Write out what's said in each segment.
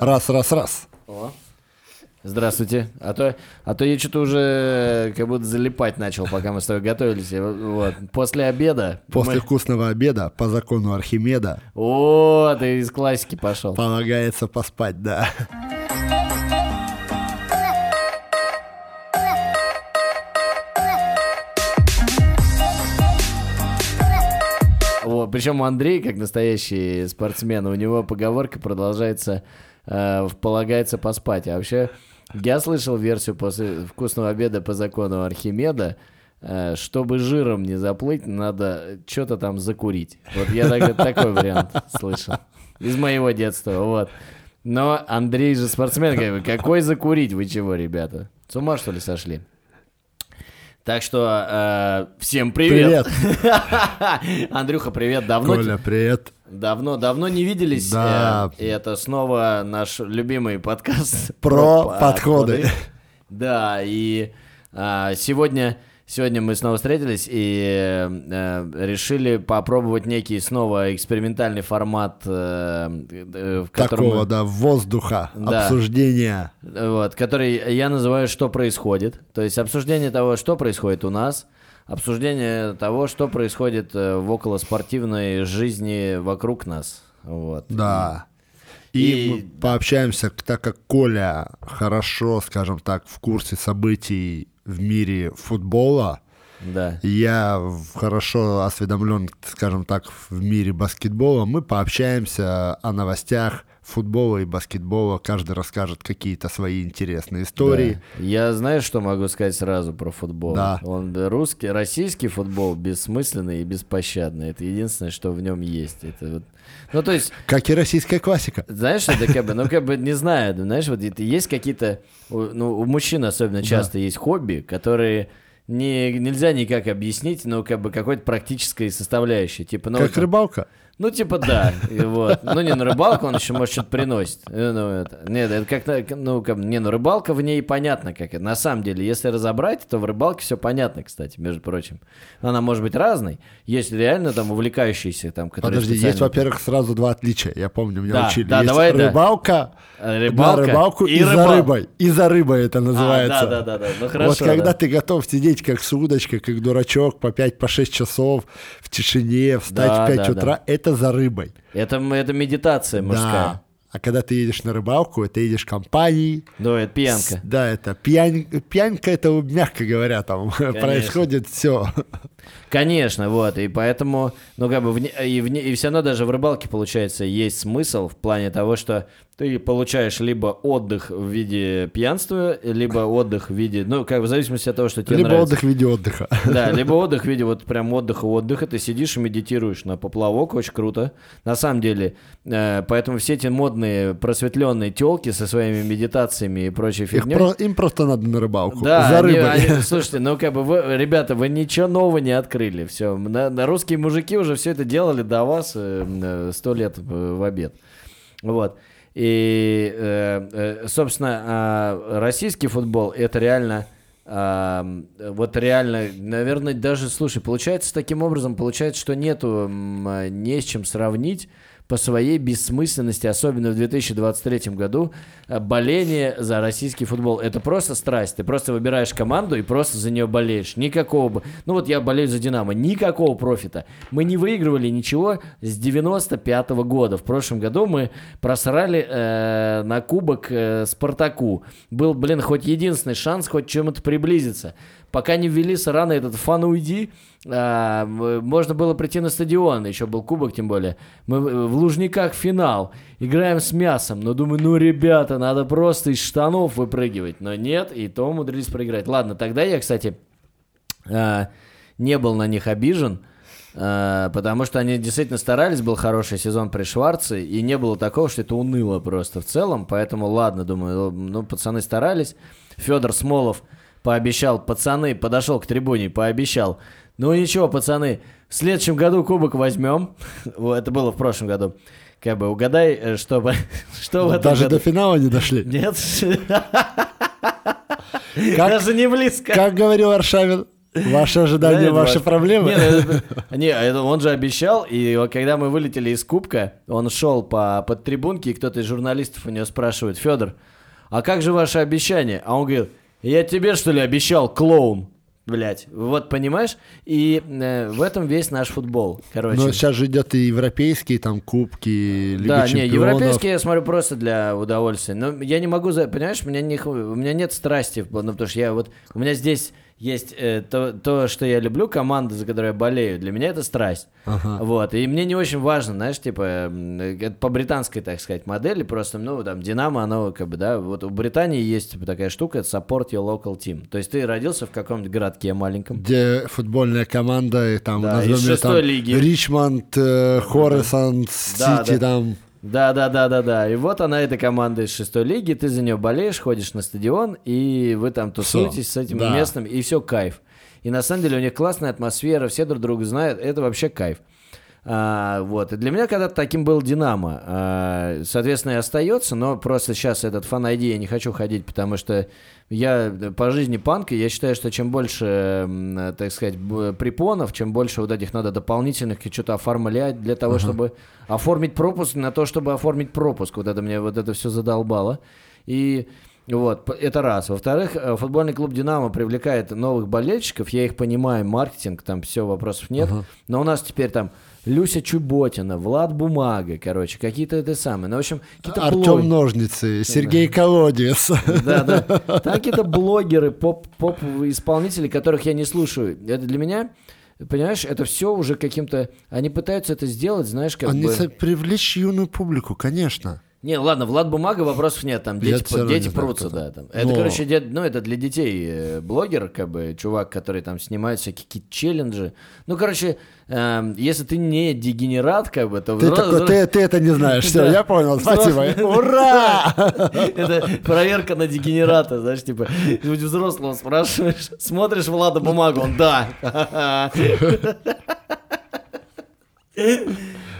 Раз, раз, раз. О. Здравствуйте. А то, а то я что-то уже как будто залипать начал, пока мы с тобой готовились. Вот. После обеда. После мы- вкусного обеда, по закону Архимеда, О, ты из классики пошел. полагается поспать, да. Причем у Андрея, как настоящий спортсмен, у него поговорка продолжается э, полагается поспать. А вообще, я слышал версию после вкусного обеда по закону Архимеда, э, чтобы жиром не заплыть, надо что-то там закурить. Вот я так- такой вариант слышал. Из моего детства, вот. Но Андрей же спортсмен, какой закурить? Вы чего, ребята? С ума, что ли, сошли? Так что э, всем привет. Андрюха, привет. Давно, Коля, привет. давно, давно не виделись. Да. э, и это снова наш любимый подкаст Про по- подходы. Да, и а, сегодня, сегодня мы снова встретились и э, решили попробовать некий снова экспериментальный формат, э, э, в котором Такого, мы- да, воздуха, Да. обсуждения. вот, который я называю «Что происходит?». То есть обсуждение того, что происходит у нас, обсуждение того, что происходит э, в околоспортивной жизни вокруг нас. Вот. Да. И, И- мы пообщаемся, так как Коля хорошо, скажем так, в курсе событий в мире футбола, Да. я хорошо осведомлен, скажем так, в мире баскетбола, мы пообщаемся о новостях футбола и баскетбола, каждый расскажет какие-то свои интересные истории. Да. Я знаешь, что могу сказать сразу про футбол? Да. Он русский, российский футбол бессмысленный и бессмысленный. Это единственное, что в нем есть. Это вот... Ну, то есть, Как и российская классика. знаешь, это как бы, ну, как бы, не знаю, знаешь, вот это есть какие-то, ну, у мужчин особенно часто есть хобби, которые не, нельзя никак объяснить, но как бы какой-то практической составляющей. Типа, ну, как вот- рыбалка. Ну, типа, да. И вот. Ну, не, на рыбалку он еще, может, что-то приносит. Э, Ну, это, нет, это как-то, ну, как, не, ну, рыбалка в ней понятно, как это. На самом деле, если разобрать, то в рыбалке все понятно, кстати, между прочим. Она может быть разной. Есть реально там увлекающиеся, там, которые Подожди, есть, специально- во-первых, сразу два отличия. Я помню, меня Да, учили. да, есть давай, да. рыбалка, Э, рыбалка на рыбалку и, и за рыбал- рыбой. И за рыбой это А, называется. да, да, да, да. Ну, хорошо. вот когда да. ты готов сидеть как с удочкой, как дурачок по 5-6 часов в тишине, встать Да, в 5 да, утра, это за рыбой. Это, это медитация мужская. Да. А когда ты едешь на рыбалку, это едешь компанией. Да, это пьянка. С- Да, это пьянь, пьянька, это мягко говоря, там происходит все. Конечно, вот, и поэтому, ну, как бы, вне- и, вне- и все равно даже в рыбалке, получается, есть смысл в плане того, что ты получаешь либо отдых в виде пьянства, либо отдых в виде, ну, как бы, в зависимости от того, что тебе Либо нравится. отдых в виде отдыха. Да, либо отдых в виде вот прям отдыха-отдыха, ты сидишь и медитируешь на поплавок, очень круто. На самом деле, э, поэтому все эти модные просветленные телки со своими медитациями и прочей фигней. про- им просто надо на рыбалку. Да, за они- рыбой. они- слушайте, ну как бы вы, ребята, вы ничего нового не открыли. Все, на, на русские мужики уже все это делали до вас э, э, сто лет э, в обед. Вот. И, э, э, собственно, а, российский футбол это реально. а, вот реально, наверное, даже, слушай, получается таким образом, получается, что нету, а, не с чем сравнить по своей бессмысленности, особенно в 2023 году, э, боление за российский футбол. Это просто страсть. Ты просто выбираешь команду и просто за нее болеешь. Никакого... Ну вот я болею за «Динамо». Никакого профита. Мы не выигрывали ничего с 95 года. В прошлом году мы просрали э, на кубок э, «Спартаку». Был, блин, хоть единственный шанс хоть чем-то приблизиться. Пока не ввели рано этот фан уйди, а, можно было прийти на стадион, еще был кубок тем более. Мы в Лужниках финал, играем с мясом, но думаю, ну, ребята, надо просто из штанов выпрыгивать. Но нет, и то умудрились проиграть. Ладно, тогда я, кстати, а, не был на них обижен, а, потому что они действительно старались, был хороший сезон при Шварце, и не было такого, что это уныло просто в целом, поэтому ладно, думаю, ну, пацаны старались. Федор Смолов пообещал, пацаны, подошел к трибуне, пообещал, ну ничего, пацаны, в следующем году кубок возьмем, это было в прошлом году, как бы угадай, э, что, бы- что в этом Даже году... до финала не дошли. Нет, Как, даже не близко. как говорил Аршавин, Ваши ожидания, ваши проблемы. Не, ну, это- не, это он же обещал, и когда мы вылетели из Кубка, он шел по под трибунке, и кто-то из журналистов у него спрашивает, Федор, а как же ваше обещание? А он говорит, я тебе что ли обещал, клоун? Блять, вот понимаешь? И э, в этом весь наш футбол, короче. Но сейчас же идет и европейские там кубки, Лига да, не, чемпионов. европейские я смотрю просто для удовольствия. Но я не могу, понимаешь, у меня, не, у меня нет страсти, ну, потому что я вот, у меня здесь есть э, то, то, что я люблю, команда, за которую я болею, для меня это страсть. Ага. Вот, и мне не очень важно, знаешь, типа, это по британской, так сказать, модели, просто, ну, там, Динамо, оно, как бы, да, вот у Британии есть типа, такая штука, это support your local team. То есть ты родился в каком-нибудь городке маленьком, Где футбольная команда, и там, Да, назовем из шестой там, лиги. Ричмонд, э, Хоррисон, Да, Сити да. там. Да, да, да, да, да. И вот она, эта команда из шестой лиги, ты за нее болеешь, ходишь на стадион, и вы там тусуетесь с этим да. местным, и все кайф. И на самом деле у них классная атмосфера, все друг друга знают, это вообще кайф. А, вот. И для меня когда-то таким был Динамо. А, соответственно, и остается, но просто сейчас этот фан ID я не хочу ходить, потому что я по жизни панк, и я считаю, что чем больше, так сказать, препонов, чем больше вот этих надо дополнительных и что-то оформлять для того, чтобы оформить пропуск на то, чтобы оформить пропуск. Вот это мне вот это все задолбало. И вот, это раз. Во-вторых, э, футбольный клуб «Динамо» привлекает новых болельщиков, я их понимаю, маркетинг, там все, вопросов нет. Но у нас теперь там Люся Чуботина, Влад Бумага, короче, какие-то это самые. Ну, в общем, какие-то. Артем Ножницы, Сергей Колодец. Да, да. Там какие-то блогеры, поп- поп-исполнители, которых я не слушаю. Это для меня, понимаешь, это все уже каким-то... Они пытаются это сделать, знаешь, как Они бы... со- привлечь юную публику, конечно. Не, ладно, Влад Бумага, вопросов нет, там дети, равно дети прутся, да. Там. Это, Но- короче, дед- ну, это для детей э, блогер, как бы, чувак, который там снимает всякие какие-то челленджи. Ну, короче, эм, если ты не дегенерат, как бы, то... Ты, взро- такой, ты, ты это не знаешь. Все, я понял. Спасибо. Взрослый. Ура! Это проверка на дегенерата, знаешь, типа, взрослого спрашиваешь, смотришь Влада бумагу, он да.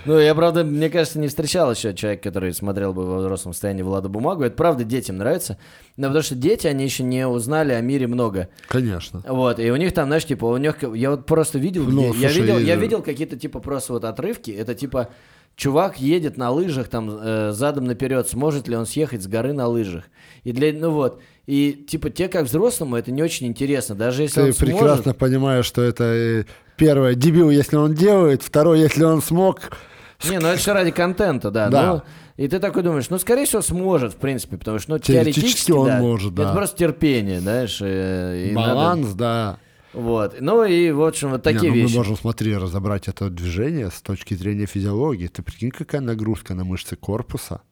Ну, я, правда, мне кажется, не встречал еще человека, который смотрел бы во взрослом состоянии Влада Бумагу. Это правда детям нравится. Но потому что дети, они еще не узнали о мире много. Конечно. Вот, и у них там, знаешь, типа, у них, я вот просто видел, Ну, где- я слушай, видел, я видел какие-то, типа, просто вот отрывки, это, типа, чувак едет на лыжах, там, э, задом наперед, сможет ли он съехать с горы на лыжах, и для, ну вот, и, типа, те, как взрослому, это не очень интересно, даже если Ты он прекрасно сможет, понимаешь, что это э, первое, дебил, если он делает, второе, если он смог. Не, ну это все ради контента, да, Да. ну, и ты такой думаешь, ну, скорее всего, сможет, в принципе, потому что, ну, Теоретически теоретически, он да, может, да. это просто терпение, знаешь, э, и надо- Баланс, да. вот, ну, и, в общем, вот такие Не, ну вещи. Мы можем, смотри, разобрать это движение с точки зрения физиологии. Ты прикинь, какая нагрузка на мышцы корпуса,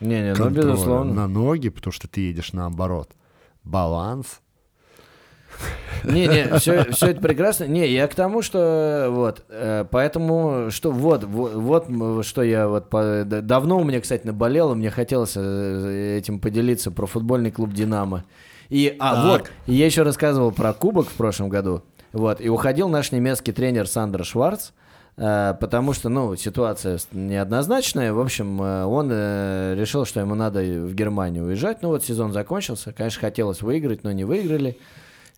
Не-не, ну, безусловно. на ноги, потому что ты едешь наоборот. Баланс. Не-не, все, все это прекрасно. Не, я к тому, что вот, э, поэтому, что вот, вот, вот, что я вот, по- давно у меня, кстати, наболело, мне хотелось э, этим поделиться про футбольный клуб «Динамо». И, а, Так. вот, я еще рассказывал про кубок в прошлом году, вот, и уходил наш немецкий тренер Сандер Шварц, э, потому что, ну, ситуация неоднозначная, в общем, он решил, что ему надо в Германию уезжать, ну, вот сезон закончился, конечно, хотелось выиграть, но не выиграли,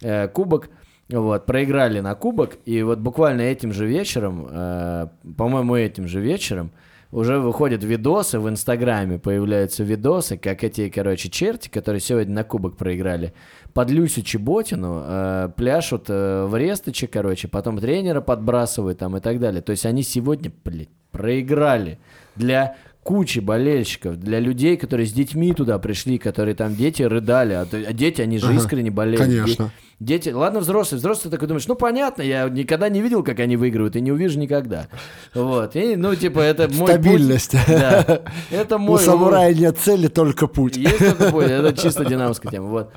э, кубок. Вот, проиграли на кубок, и вот буквально этим же вечером, э, по-моему, этим же вечером, уже выходят видосы в Инстаграме, появляются видосы, как эти, короче, черти, которые сегодня на кубок проиграли, под Люсю Чеботину э, пляшут э, в ресточе, короче, потом тренера подбрасывают там и так далее. То есть они сегодня, блядь, проиграли для кучи болельщиков, для людей, которые с детьми туда пришли, которые там дети рыдали, а, то- а дети, они же Ага, искренне болеют. конечно. Де- Дети, ладно, взрослые, взрослые такой думаешь, ну понятно, я никогда не видел, как они выигрывают, и не увижу никогда. Вот, и, ну, типа, это мой путь. Стабильность. Да, это мой... У самурая нет цели, только путь. Есть только путь, это чисто динамская тема, вот.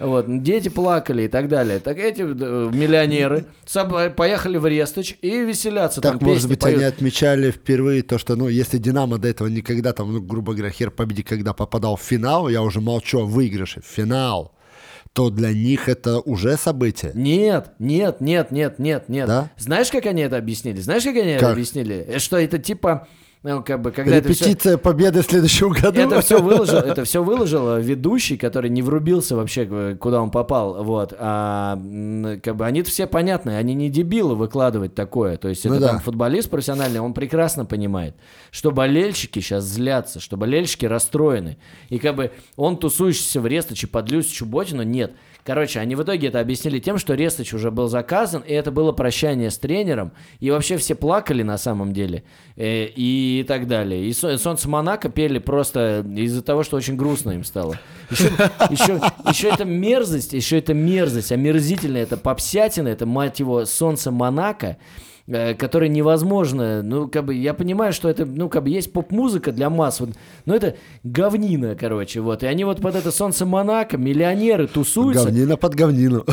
Вот, дети плакали и так далее. Так эти э, миллионеры поехали в Ресточ и веселятся Так, там может быть, поют. они отмечали впервые то, что, ну, если Динамо до этого никогда там, ну, грубо говоря, хер победи, когда попадал в финал, я уже молчу о выигрыше, финал, то для них это уже событие. Нет, нет, нет, нет, нет, нет. Да? Знаешь, как они это объяснили? Знаешь, как они это Как? объяснили? Э, Что это типа Ну, как бы, когда это всё- Репетиция победы в следующем году. это все выложил, это все выложил ведущий, который не врубился вообще, э, куда он попал, вот. А как бы они все понятны, они не дебилы выкладывать такое. То есть Ну это да. там футболист профессиональный, он прекрасно понимает, что болельщики сейчас злятся, что болельщики расстроены. И как бы он тусующийся в Ресточе под Люсь Чуботину, нет. Короче, они в итоге это объяснили тем, что Ресточ уже был заказан, и это было прощание с тренером, и вообще все плакали на самом деле, э, и так далее. И Со- Солнце Монако пели просто из-за того, что очень грустно им стало. Еще, еще, еще это мерзость, еще это мерзость, омерзительная, это попсятина, это, мать его, Солнце Монако, э, который невозможно, ну, как бы, я понимаю, что это, ну, как бы, есть поп-музыка для масс, вот, но это говнина, короче, вот, и они вот под это солнце Монако, миллионеры тусуются, Говнина под говнину.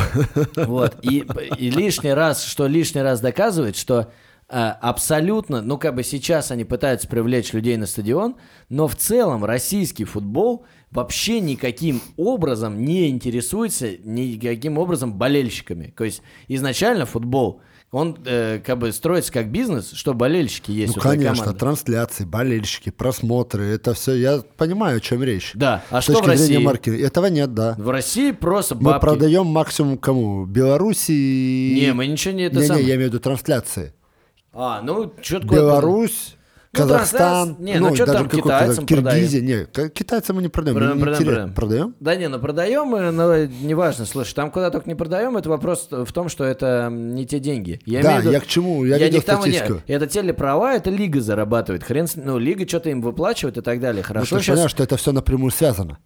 вот, и, и лишний раз, что лишний раз доказывает, что а, абсолютно, ну как бы сейчас они пытаются привлечь людей на стадион, но в целом российский футбол вообще никаким образом не интересуется никаким образом болельщиками. То есть изначально футбол, он э, как бы строится как бизнес, что болельщики есть Ну, у конечно, команды. трансляции, болельщики, просмотры, это все, я понимаю, о чем речь. Да, а С что в России? маркетинга. Этого нет, да. В России просто Мы бабки. продаем максимум кому? Беларуси. Не, мы ничего не это Не, самое. не, я имею в виду трансляции. А, ну, что такое? Беларусь, Ну, Казахстан, трансляции- не, ну, чё даже там китайцам Киргизия, не, китайцам мы не продаем, Продаем, не продаем, продаем. продаем? Да не, ну продаем мы, но неважно, слушай, там куда только не продаем, это вопрос в том, что это не те деньги. Я Да, виду- я к чему? Я видел не к тому, не- статистику. Это телеправа, это лига зарабатывает. Хрен, ну, лига что-то им выплачивает и так далее. Ну, Хорошо ты сейчас... понимаешь, что это все напрямую связано.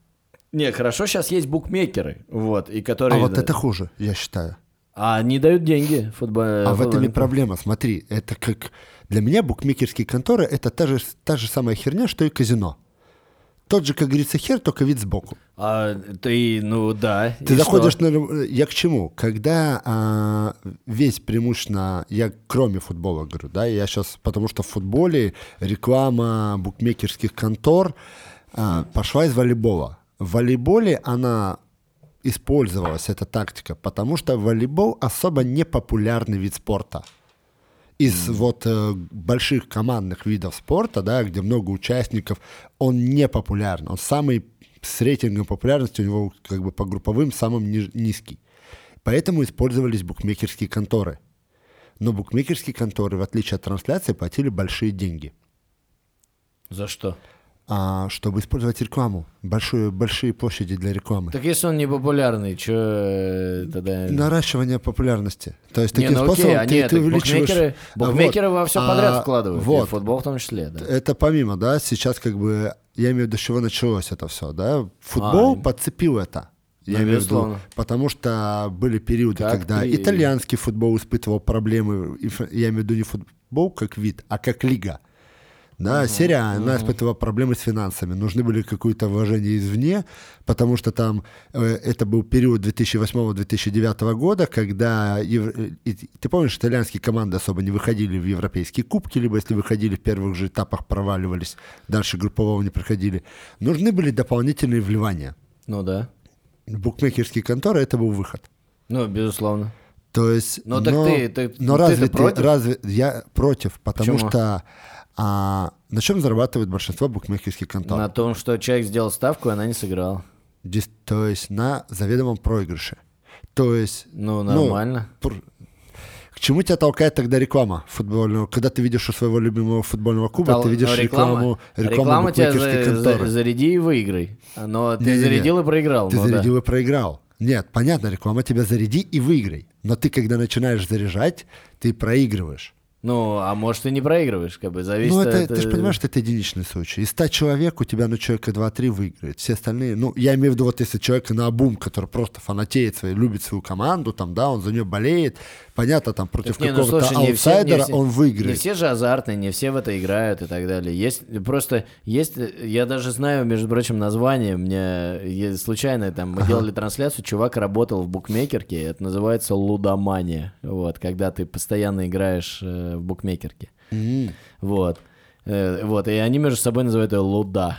Не, хорошо сейчас есть букмекеры, вот, и которые... А вот да, это хуже, я считаю. А они дают деньги футбол... А в этом и проблема. Смотри, это как... Для меня букмекерские конторы — это та же, та же самая херня, что и казино. Тот же, как говорится, хер, только вид сбоку. А ты, ну да. Ты и заходишь что? на... Я к чему? Когда а, весь преимущественно... Я кроме футбола говорю, да, я сейчас... Потому что в футболе реклама букмекерских контор а, пошла из волейбола. В волейболе она использовалась, эта тактика, потому что волейбол особо не популярный вид спорта. Из вот э, больших командных видов спорта, да, где много участников, он не популярен. Он самый с рейтингом популярности у него как бы по групповым самым ни- низкий. Поэтому использовались букмекерские конторы. Но букмекерские конторы, в отличие от трансляции, платили большие деньги, За что? А, чтобы использовать рекламу. Большую, большие площади для рекламы. Так если он не популярный, что тогда... Наращивание популярности. То есть Не, таким ну окей, способом а ты, нет, ты увеличиваешь... букмекеры, А, букмекеры вот. во все А, подряд вкладывают, и Вот. в футбол в том числе, да. Это помимо, да, сейчас как бы, я имею в виду, с чего началось это все, да, футбол А, подцепил это. Я ну, имею в виду, потому что были периоды, Как когда ты- итальянский футбол испытывал проблемы, и я имею в виду не футбол как вид, а как лига. Да, серия, А, она испытывала проблемы с финансами. Нужны были какие-то вложения извне, потому что там э, это был период 2008-2009 года, когда ев- э, и ты помнишь, итальянские команды особо не выходили в европейские кубки, либо если выходили в первых же этапах проваливались, дальше группового не проходили. Нужны были дополнительные вливания. Ну да. Букмекерские конторы это был выход. Ну, безусловно. То есть, Ну, так но, ты- ты- но ты-то разве ты, разве я против, потому Почему? что а, на чем зарабатывает большинство букмекерских контор? На том, что человек сделал ставку, и она не сыграла. Дис- То есть на заведомом проигрыше. То есть, Ну, нормально. пр- к чему тебя толкает тогда реклама футбольного? Когда ты видишь у своего любимого футбольного клуба, Тал- ты видишь но рекламу, рекламу реклама тебя за- конторы. заряди и выиграй. Но ты Не-не-не. зарядил и проиграл. Ты ну да. зарядил и проиграл. Нет, понятно, реклама тебя заряди и выиграй. Но ты, когда начинаешь заряжать, ты проигрываешь. Ну, а может, и не проигрываешь, как бы, зависит Ну, это, от, ты же э, понимаешь, что это единичный случай. Из 100 человек у тебя, ну, человека 2-3 выиграет. Все остальные, ну, я имею в виду, вот если человек на обум, который просто фанатеет свою, любит свою команду, там, да, он за нее болеет, понятно, там, против Так не, ну, какого-то слушай, не все- не аутсайдера все- он Не выиграет. все же азартные, не все в это играют и так далее. Есть просто есть, я даже знаю, между прочим, название. Мне случайно там мы делали трансляцию, чувак работал в букмекерке, это называется лудомания. Вот, когда ты постоянно играешь э, в букмекерке. М. Вот. Э, Вот, и они между собой называют ее луда.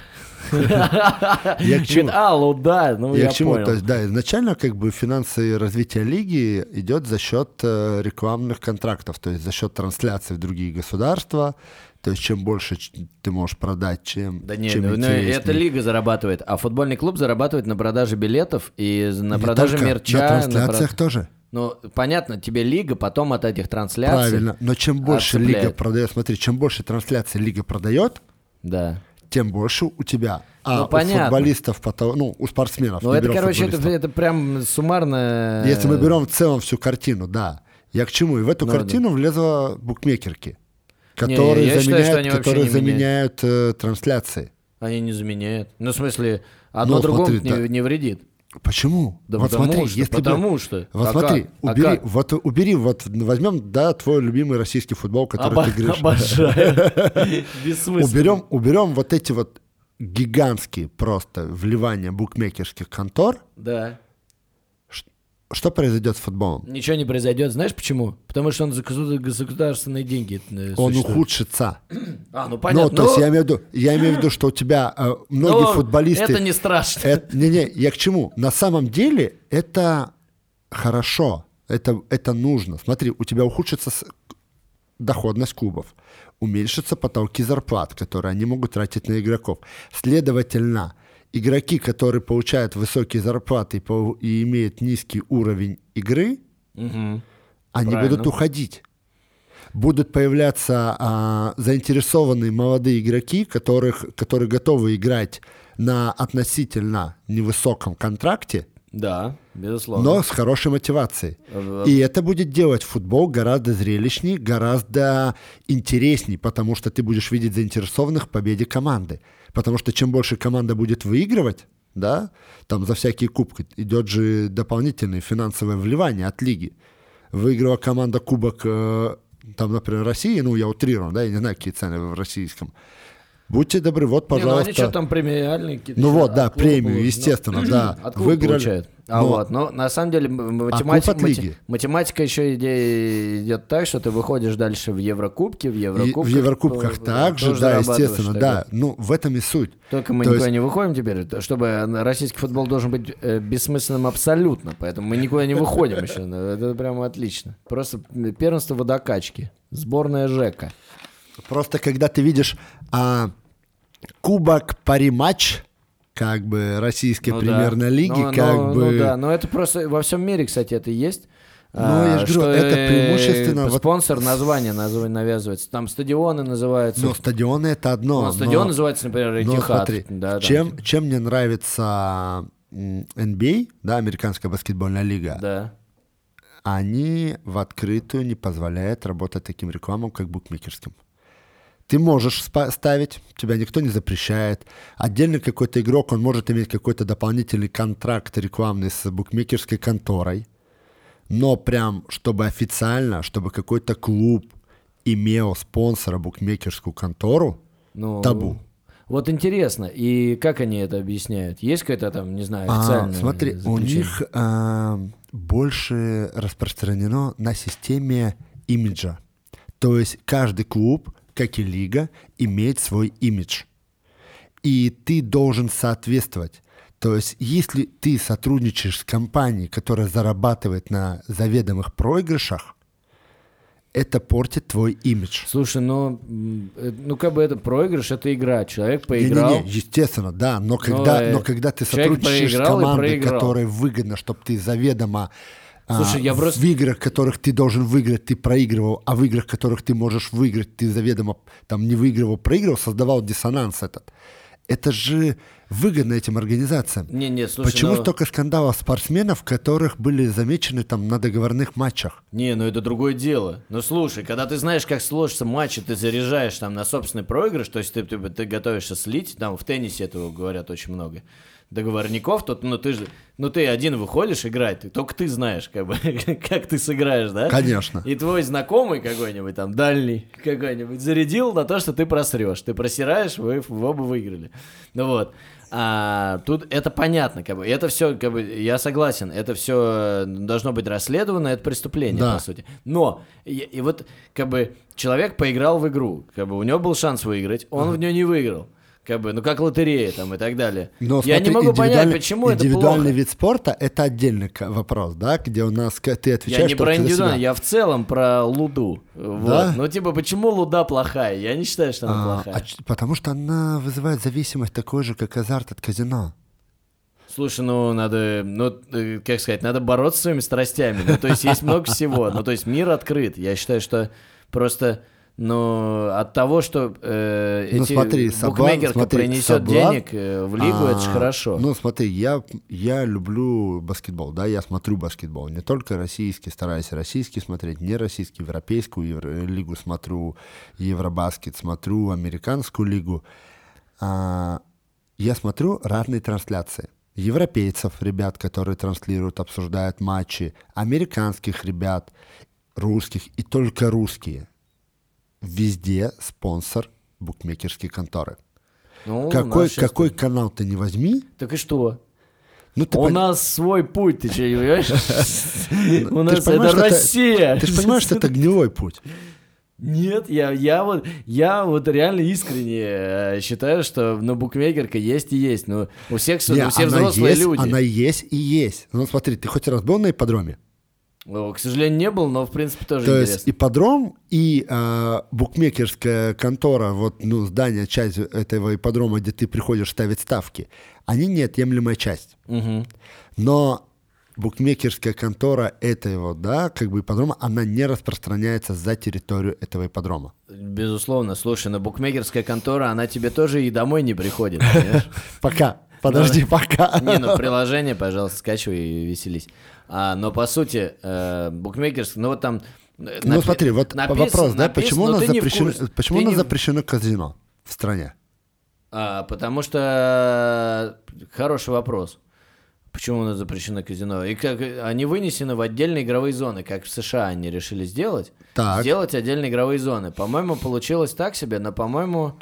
Я к чему? А, луда, ну Я я к чему? понял. То есть, да, изначально как бы финансовое развитие лиги идет за счет э, рекламных контрактов, то есть за счет трансляций в другие государства. То есть чем больше ты можешь продать, чем, Да нет, чем ну, ну, это лига зарабатывает, а футбольный клуб зарабатывает на продаже билетов и на Не продаже мерча. На на трансляциях прод- тоже. Ну, понятно, тебе лига, потом от этих трансляций. Правильно. Но чем больше отцепляет. лига продает, смотри, чем больше трансляций лига продает, Да. тем больше у тебя. А Ну, у понятно. футболистов, потом, ну, у спортсменов. Ну, не это, короче, это, это прям суммарно... Если мы берем в целом всю картину, да. Я к чему? И в эту Ну, да. картину влезла букмекерки, Не, которые считаю, они заменяют, вообще которые не меняют. заменяют э, трансляции. Они не заменяют. Ну, в смысле, одно Ну, другому смотри, не, да. не вредит. Почему? Да вот потому смотри, что, если бы- потому что. Вот А смотри, как? А убери, как? вот убери, вот возьмем, да, твой любимый российский футбол, который Оба- ты говоришь. Обожаю. Уберем, уберем вот эти вот гигантские просто вливания букмекерских контор. Да. Что произойдет с футболом? Ничего не произойдет. Знаешь почему? Потому что он за государ- за государственные деньги э, Он существует. ухудшится. А, ну Ну, понятно. то есть Ну, я имею в виду, я имею в виду, что у тебя э, многие ну, футболисты... Это не страшно. Это- Не-не, я к чему? На самом деле это хорошо, это, это нужно. Смотри, у тебя ухудшится доходность клубов, уменьшатся потолки зарплат, которые они могут тратить на игроков. Следовательно, игроки, которые получают высокие зарплаты и, имеют низкий уровень игры, Мгм. они Правильно. будут уходить. Будут появляться а, заинтересованные молодые игроки, которых, которые готовы играть на относительно невысоком контракте, Да, безусловно. но с хорошей мотивацией. Э, И это будет делать футбол гораздо зрелищней, гораздо интересней, потому что ты будешь видеть заинтересованных в победе команды. Потому что чем больше команда будет выигрывать, да, там за всякие кубки идет же дополнительное финансовое вливание от лиги. Выиграла команда кубок, э, там, например, России, ну, я утрирую, да, я не знаю, какие цены в российском. Будьте добры, вот, Не, ну пожалуйста. они что там премиальные какие-то? Ну вот, да, клуба премию, получают. естественно, Ну, да. От клуба Выиграли. получают. А Но- вот, но на самом деле математика, от лиги. математика еще иде- идет так, что ты выходишь дальше в Еврокубки, в И Еврокубках. в Еврокубках то- также, тоже да, естественно, тогда. да. Ну, в этом и суть. Только мы То никуда есть- не выходим теперь, то- чтобы российский футбол должен быть э, бессмысленным абсолютно, поэтому мы никуда не выходим еще. Ну, Это прямо отлично. Просто первенство водокачки, сборная ЖЭКа. Просто когда ты видишь а, кубок пари-матч, как бы российской Ну да. премьерной лиги, Ну, как ну, бы... Ну да, но это просто во всем мире, кстати, это есть. Ну, я ж говорю, что, это преимущественно вот- Спонсор название назв- навязывается. Там стадионы называются. Ну, стадионы это одно. Ну, стадион но- называется, например, но Этихад. смотри, Да, там, чем, типа. чем мне нравится NBA, да, американская баскетбольная лига, Да. они в открытую не позволяют работать таким рекламам, как букмекерским. Ты можешь ставить, тебя никто не запрещает. Отдельно какой-то игрок, он может иметь какой-то дополнительный контракт рекламный с букмекерской конторой. Но прям, чтобы официально, чтобы какой-то клуб имел спонсора букмекерскую контору, Ну, Табу. Вот интересно, и как они это объясняют? Есть какое-то там, не знаю, А, официальное смотри, у заключение? них а, больше распространено на системе имиджа. То есть каждый клуб, как и лига, имеет свой имидж. И ты должен соответствовать. То есть если ты сотрудничаешь с компанией, которая зарабатывает на заведомых проигрышах, это портит твой имидж. Слушай, ну, м, э, ну как бы это проигрыш, это игра. Человек поиграл. Не-не-не, естественно, да, но когда, э, но когда ты сотрудничаешь с командой, которой выгодно, чтобы ты заведомо а, Слушай, я просто- в играх, которых ты должен выиграть, ты проигрывал, а в играх, которых ты можешь выиграть, ты заведомо там не выигрывал, проигрывал, создавал диссонанс этот. Это же выгодно этим организациям. Не, не, слушай, Почему ну- столько скандалов спортсменов, которых были замечены там на договорных матчах? Не, ну это другое дело. Ну слушай, когда ты знаешь, как сложится матч, и ты заряжаешь там на собственный проигрыш, то есть ты, ты, ты готовишься слить, там в теннисе этого говорят очень много договорников, то ну ты же, ну ты один выходишь играть, ты- только ты знаешь, как бы, как ты сыграешь, да? Конечно. И твой знакомый какой-нибудь там, дальний какой-нибудь, зарядил на то, что ты просрешь. Ты просираешь, вы, вы оба выиграли. Ну вот. А тут это понятно, как бы. Это все, как бы, я согласен, это все должно быть расследовано, это преступление, Да. по сути. Но, и, и вот, как бы, человек поиграл в игру, как бы, у него был шанс выиграть, он в нее не выиграл. Как бы, ну как лотерея там и так далее. Но я не смотри, могу понять, индивидуальный- почему это Индивидуальный плохо. вид спорта — это отдельный вопрос, да, где у нас ты отвечаешь Я не про себя. я в целом про луду. Вот. Да? Ну, типа, почему луда плохая? Я не считаю, что она А, плохая. а потому что она вызывает зависимость такой же, как азарт от казино. Слушай, ну надо, ну, э, как сказать, надо бороться с своими страстями. Ну, то есть есть много всего. Ну, то есть мир открыт. Я считаю, что просто, ну, от того, что э, Ну, эти смотри, букмекерка смотри, принесет соблазн- денег э, в лигу, это же А, хорошо. Ну, смотри, я, я люблю баскетбол, да, я смотрю баскетбол. Не только российский, стараюсь российский смотреть, не российский, европейскую евро- лигу смотрю, Евробаскет смотрю, американскую лигу. А, я смотрю разные трансляции. Европейцев, ребят, которые транслируют, обсуждают матчи, американских ребят, русских и только русские. Везде спонсор букмекерские конторы. Ну, Какой, какой канал ты не возьми, Так и что? ну ты, У пон- нас свой путь, ты что, не понимаешь? У нас это Россия. ты же понимаешь, что это гнилой путь. Нет, я, я вот, я вот реально искренне э, считаю, что ну, букмекерка есть и есть. Ну, у всех, Не, у всех взрослые есть, люди. Она есть и есть. Ну смотри, ты хоть раз был на ипподроме? Ну, К сожалению, не был, но в принципе тоже То есть интересно. ипподром и э, букмекерская контора, вот, ну, здание, часть этого ипподрома, где ты приходишь ставить ставки, они неотъемлемая часть. Мгм. Но букмекерская контора этого, да, как бы ипподрома, она не распространяется за территорию этого ипподрома. Безусловно. Слушай, но букмекерская контора, она тебе тоже и домой не приходит, понимаешь? Пока. Подожди, пока. Не, ну приложение, пожалуйста, скачивай и веселись. А, но по сути, э, букмекерская, ну вот там... э, Ну напи- смотри, вот напис- вопрос, да, напис- почему у но нас запрещено, почему у нас не запрещено казино в стране? А, потому что хороший вопрос. Почему у нас запрещено казино? И как они вынесены в отдельные игровые зоны, как в США они решили сделать. Так. Сделать отдельные игровые зоны. По-моему, получилось так себе, но, по-моему,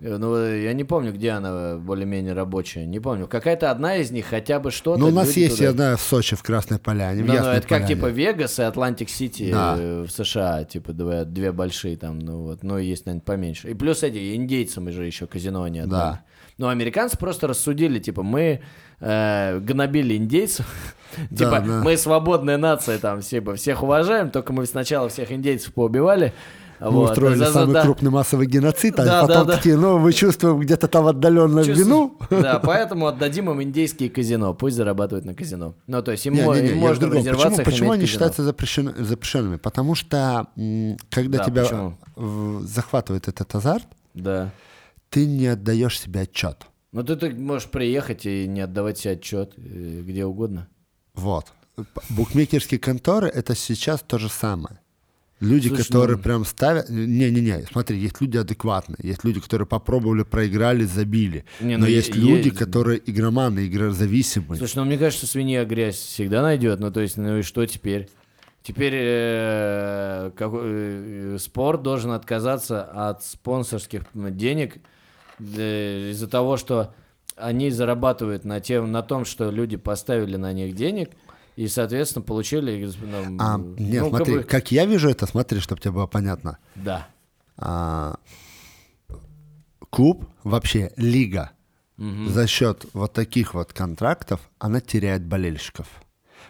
ну, я не помню, где она более-менее рабочая. Не помню. Какая-то одна из них хотя бы что-то. Ну, у нас есть, туда- знаю, в Сочи, в Красной Поляне, в Ну, ну, Ясной это как Поляне. типа Вегас и Атлантик Сити Да. э, в США, типа две, две большие там, ну вот, ну есть, наверное, поменьше. И плюс эти индейцам же еще казино они отдали. Да. Ну, американцы просто рассудили, типа, мы э, гнобили индейцев, типа, да. мы свободная нация, там, типа, всех уважаем, только мы сначала всех индейцев поубивали. Мы вот, устроили за- самый да. крупный массовый геноцид, а Да, потом да, да. такие, ну, мы чувствуем где-то там отдаленно Чувствую- вину. Да, поэтому отдадим им индейские казино, пусть зарабатывают на казино. Ну, то есть им, мо- Не-не-не, им я в можно в другом. резервациях Почему, почему они казино. считаются запрещен- запрещенными? Потому что, когда Да, тебя почему? захватывает этот азарт, Да. ты не отдаешь себе отчет. Ну, ты, ты можешь приехать и не отдавать себе отчет э, где угодно. Вот. Букмекерские конторы это сейчас то же самое. Люди, Слушай, которые ну- прям ставят... Не-не-не, смотри, есть люди адекватные, есть люди, которые попробовали, проиграли, забили. Не, Но ну, есть е- люди, есть- которые игроманы, игрозависимые. Слушай, ну мне кажется, свинья грязь всегда найдет. Ну, то есть, ну и что теперь? Теперь э, какой- э, спорт должен отказаться от спонсорских денег э, из-за того, что они зарабатывают на, тем, на том, что люди поставили на них денег и, соответственно, получили... ну, А, ну, нет, как смотри, бы- как я вижу это, смотри, чтобы тебе было понятно. Да. А, клуб, вообще лига, за счет вот таких вот контрактов, она теряет болельщиков.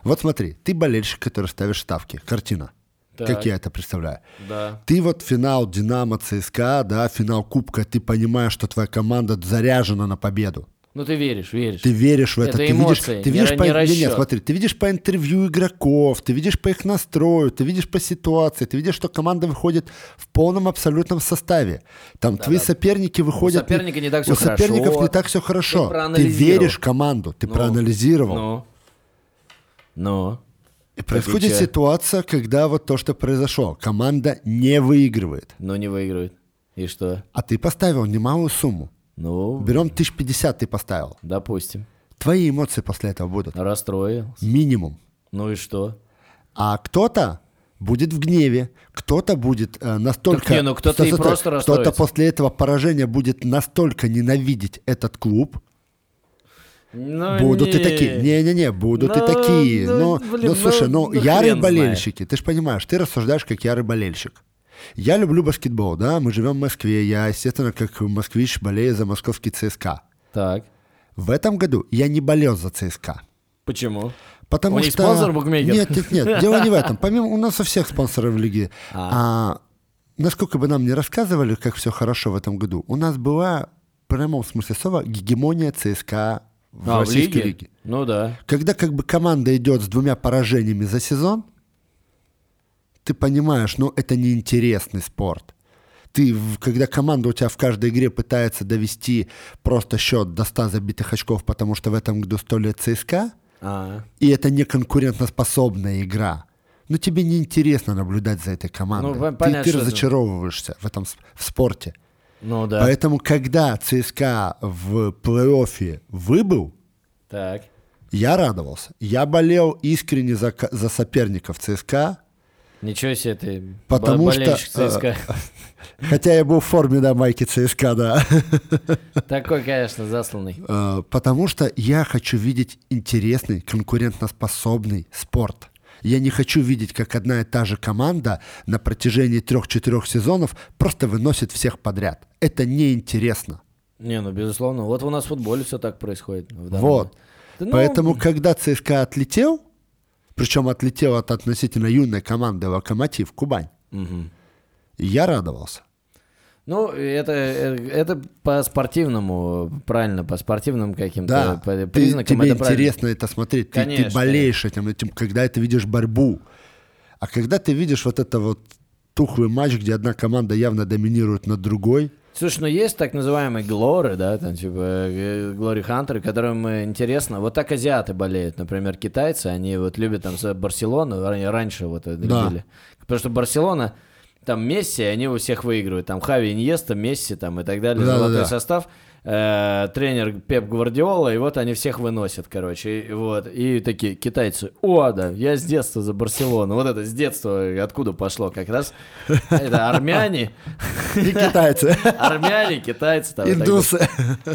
Вот смотри, ты болельщик, который ставишь ставки, картина. Так. Как я это представляю. Да. Ты вот финал Динамо ЦСКА, да, финал Кубка, ты понимаешь, что твоя команда заряжена на победу. Ну, ты веришь, веришь. Ты веришь в это. Это ты эмоции, видишь, ты не видишь по, не не, расчет. смотри, ты видишь по интервью игроков, ты видишь по их настрою, ты видишь по ситуации, ты видишь, что команда выходит в полном абсолютном составе. Там твои соперники выходят. соперника не так всё у соперников не так все хорошо. Ты веришь в команду, ты Ну, проанализировал. Ну. Ну. И происходит чё? ситуация, когда вот то, что произошло, команда не выигрывает, Но не выигрывает. И что? а ты поставил немалую сумму. Ну, Берем 1050 ты поставил. допустим. Твои эмоции после этого будут. Расстроил. Минимум. Ну и что? А кто-то будет в гневе, кто-то будет э, настолько... Так не, ну кто-то и просто Кто-то после этого поражения будет настолько ненавидеть этот клуб, Ну, Будут и не. такие. Не-не-не, будут и Ну, такие. ну, Ну, блин, ну, слушай, ну, ну, ну, ярые хрен знает. болельщики, ты же понимаешь, ты рассуждаешь как ярый болельщик. Я люблю баскетбол, да, мы живем в Москве, я, естественно, как москвич болею за московский ЦСКА. Так. В этом году я не болел за ЦСКА. Почему? Потому У них что... спонсор букмекер? Нет, нет, нет, дело не в этом. Помимо, у нас у всех спонсоров лиги. А. А, насколько бы нам не рассказывали, как все хорошо в этом году, у нас была, в прямом смысле слова, гегемония ЦСКА в А, в российской лиге? лиге. Ну да. Когда как бы команда идет с двумя поражениями за сезон, ты понимаешь, ну это неинтересный спорт. Ты, когда команда у тебя в каждой игре пытается довести просто счет до 100 забитых очков, потому что в этом году 100 лет ЦСКА, А. и это не конкурентоспособная игра, ну тебе неинтересно наблюдать за этой командой. Ну, пон- ты, понятно, ты что это- разочаровываешься в этом в спорте. Ну да. Поэтому, когда ЦСКА в плей-оффе выбыл, Так. я радовался. Я болел искренне за, за соперников ЦСКА, Ничего себе ты Потому что, э, ЦСКА. хотя я был в форме, да, майки ЦСКА, да. Такой, конечно, засланный. Э, Потому что я хочу видеть интересный, конкурентоспособный спорт. Я не хочу видеть, как одна и та же команда на протяжении трех-четырех сезонов просто выносит всех подряд. Это неинтересно. Не, ну безусловно. Вот у нас в футболе все так происходит. Вот. Да ну, Поэтому, когда ЦСКА отлетел, причем отлетел от относительно юной команды «Локомотив» Кубань, мгм. я радовался. Ну, это, это по спортивному, правильно, по спортивным каким-то Да, по- ты- признакам тебе это правильно. интересно это смотреть, ты- ты, Конечно, болеешь этим, этим, когда ты видишь борьбу. А когда ты видишь вот это вот тухлый матч, где одна команда явно доминирует над другой, Слушай, ну есть так называемые глоры, да, там типа глори хантеры, которым э, интересно. Вот так азиаты болеют, например, китайцы, они вот любят там Барселону, они раньше вот это Да. любили. Потому что Барселона, там Месси, они у всех выигрывают. Там Хави Иньеста, Месси там и так далее, Да-да-да. золотой состав. Э, тренер Пеп Гвардиола, и вот они всех выносят, короче, и, вот, и такие китайцы, о, да, я с детства за Барселону, вот это с детства откуда пошло, как раз, это армяне, и китайцы, Армяне, китайцы там. индусы.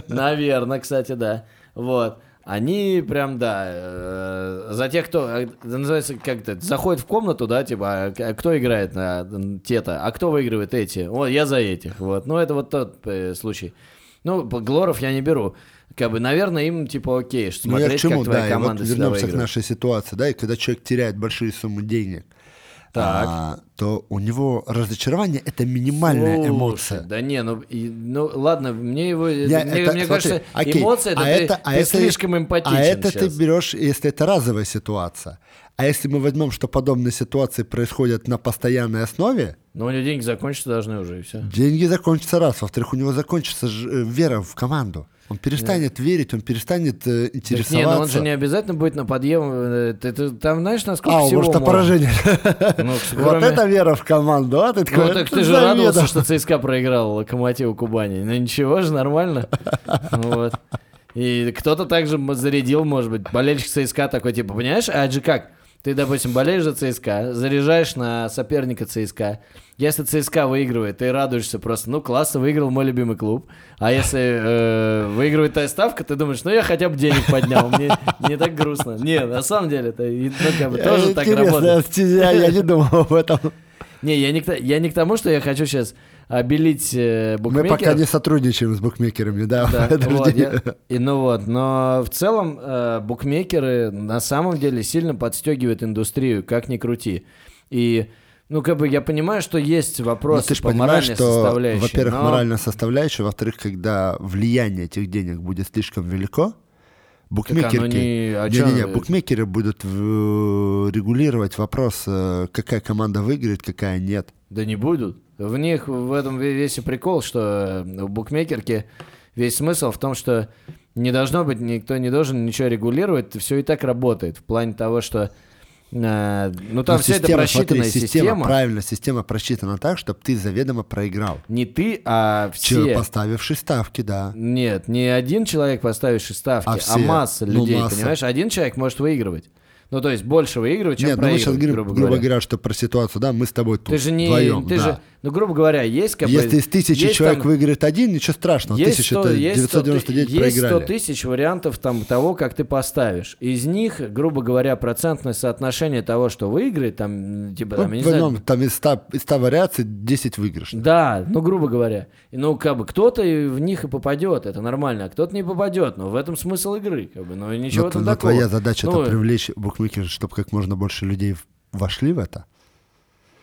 Наверное, кстати, да. Вот. Они прям, да, э, за тех, кто, э, называется, как это, заходит в комнату, да, типа, а к- кто играет на те-то, а кто выигрывает эти? Вот, я за этих, вот. Ну, это вот тот э, случай. Ну, Глоров я не беру. Как бы, наверное, им, типа, окей, что Ну я к смотреть, чему, как твоя да, и вот команда вернемся к нашей ситуации, да, и когда человек теряет большие суммы денег, Так. а, то у него разочарование — это минимальная Слушай, эмоция. Да не, ну, и- ну ладно, мне его, Я- мне, это- мне смотри, кажется, окей, эмоции, это а ты, это- а ты это- слишком эмпатичен А это ты щас. берешь, если это разовая ситуация. А если мы возьмем, что подобные ситуации происходят на постоянной основе, Но у него деньги закончиться должны уже, и все. деньги закончатся раз. Во-вторых, у него закончится э, вера в команду. Он перестанет верить, он перестанет э, интересоваться. Не, ну он же не обязательно будет на подъем. э, Ты, ты там знаешь, насколько А, всего может, можно? поражение. Ну, Вот кроме- это вера в команду, а ты такой, Ну, так «Это ты же заведомо». радовался, что ЦСКА проиграл Локомотиву Кубани. Ну ничего же, нормально. Вот. И кто-то также зарядил, может быть, болельщик ЦСКА такой, типа, понимаешь, а это же как? Ты, допустим, болеешь за ЦСКА, заряжаешь на соперника ЦСКА. Если ЦСКА выигрывает, ты радуешься просто, ну, классно, выиграл мой любимый клуб. А если э, выигрывает та ставка, ты думаешь, ну, я хотя бы денег поднял, мне не так грустно. Не, на самом деле, это ну, как бы, тоже так Интересная работает. я не думал об этом. Не, я не, я не к тому, что я хочу сейчас обелить э, Мы букмекеров. пока не сотрудничаем с букмекерами, да. Да, вот, я- и, ну вот, но в целом э, букмекеры на самом деле сильно подстегивают индустрию, как ни крути. И, ну, как бы я понимаю, что есть Ну, ты же по понимаешь, моральной что, составляющей. во-первых, но- моральная составляющая, во-вторых, когда влияние этих денег будет слишком велико, букмекерки... не- а Не-не-не, чё? букмекеры будут э, регулировать вопрос, э, какая команда выиграет, какая нет. Да не будут. В них в этом ве- весь и прикол, что э, в букмекерке весь смысл в том, что не должно быть, никто не должен ничего регулировать, все и так работает. В плане того, что э, ну там Но все это система, просчитанная смотри, система. Правильно, система просчитана так, чтобы ты заведомо проиграл. Не ты, а все. поставивший ставки, да. Нет, не один человек, поставивший ставки, А а, все. масса Ну, людей, масса. понимаешь? Один человек может выигрывать. Ну, то есть больше выигрывать, чем Нет, ну мы сейчас проигрывать, говорим, грубо грубо говоря. говоря, что про ситуацию, да, мы с тобой тут Ты же не, вдвоем, ты да. же, Ну, грубо говоря, есть как Если бы... из тысячи есть человек там- выиграет один, ничего страшного. есть Тысяча 100 это есть 100 999 есть 100 проиграли. тысяч вариантов там того, как ты поставишь. Из них, грубо говоря, процентное соотношение того, что выиграет, там, типа, Ну, там, я не возьмем, знаю, там из 100, из 100 вариаций 10 выигрышных. Да, ну, грубо говоря. Ну, как бы, кто-то в них и попадет, это нормально, а кто-то не попадет. Но в этом смысл игры, как бы, ну, и ничего Но, там но такого. твоя задача Ну, это привлечь букмекеров, чтобы как можно больше людей вошли в это,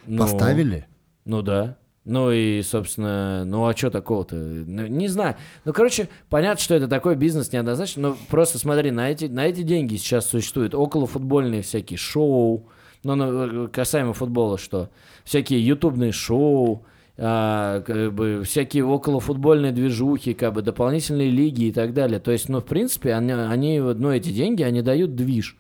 ну, поставили. Ну да. Ну и, собственно, ну а что такого-то? Ну, не знаю. Ну, короче, понятно, что это такой бизнес неоднозначно, но просто смотри, на эти, на эти деньги сейчас существуют околофутбольные всякие шоу, ну, ну, касаемо футбола, что? Всякие ютубные шоу, а, как бы, всякие околофутбольные движухи, как бы, дополнительные лиги и так далее. То есть, ну, в принципе, они, они ну, эти деньги, они дают движ.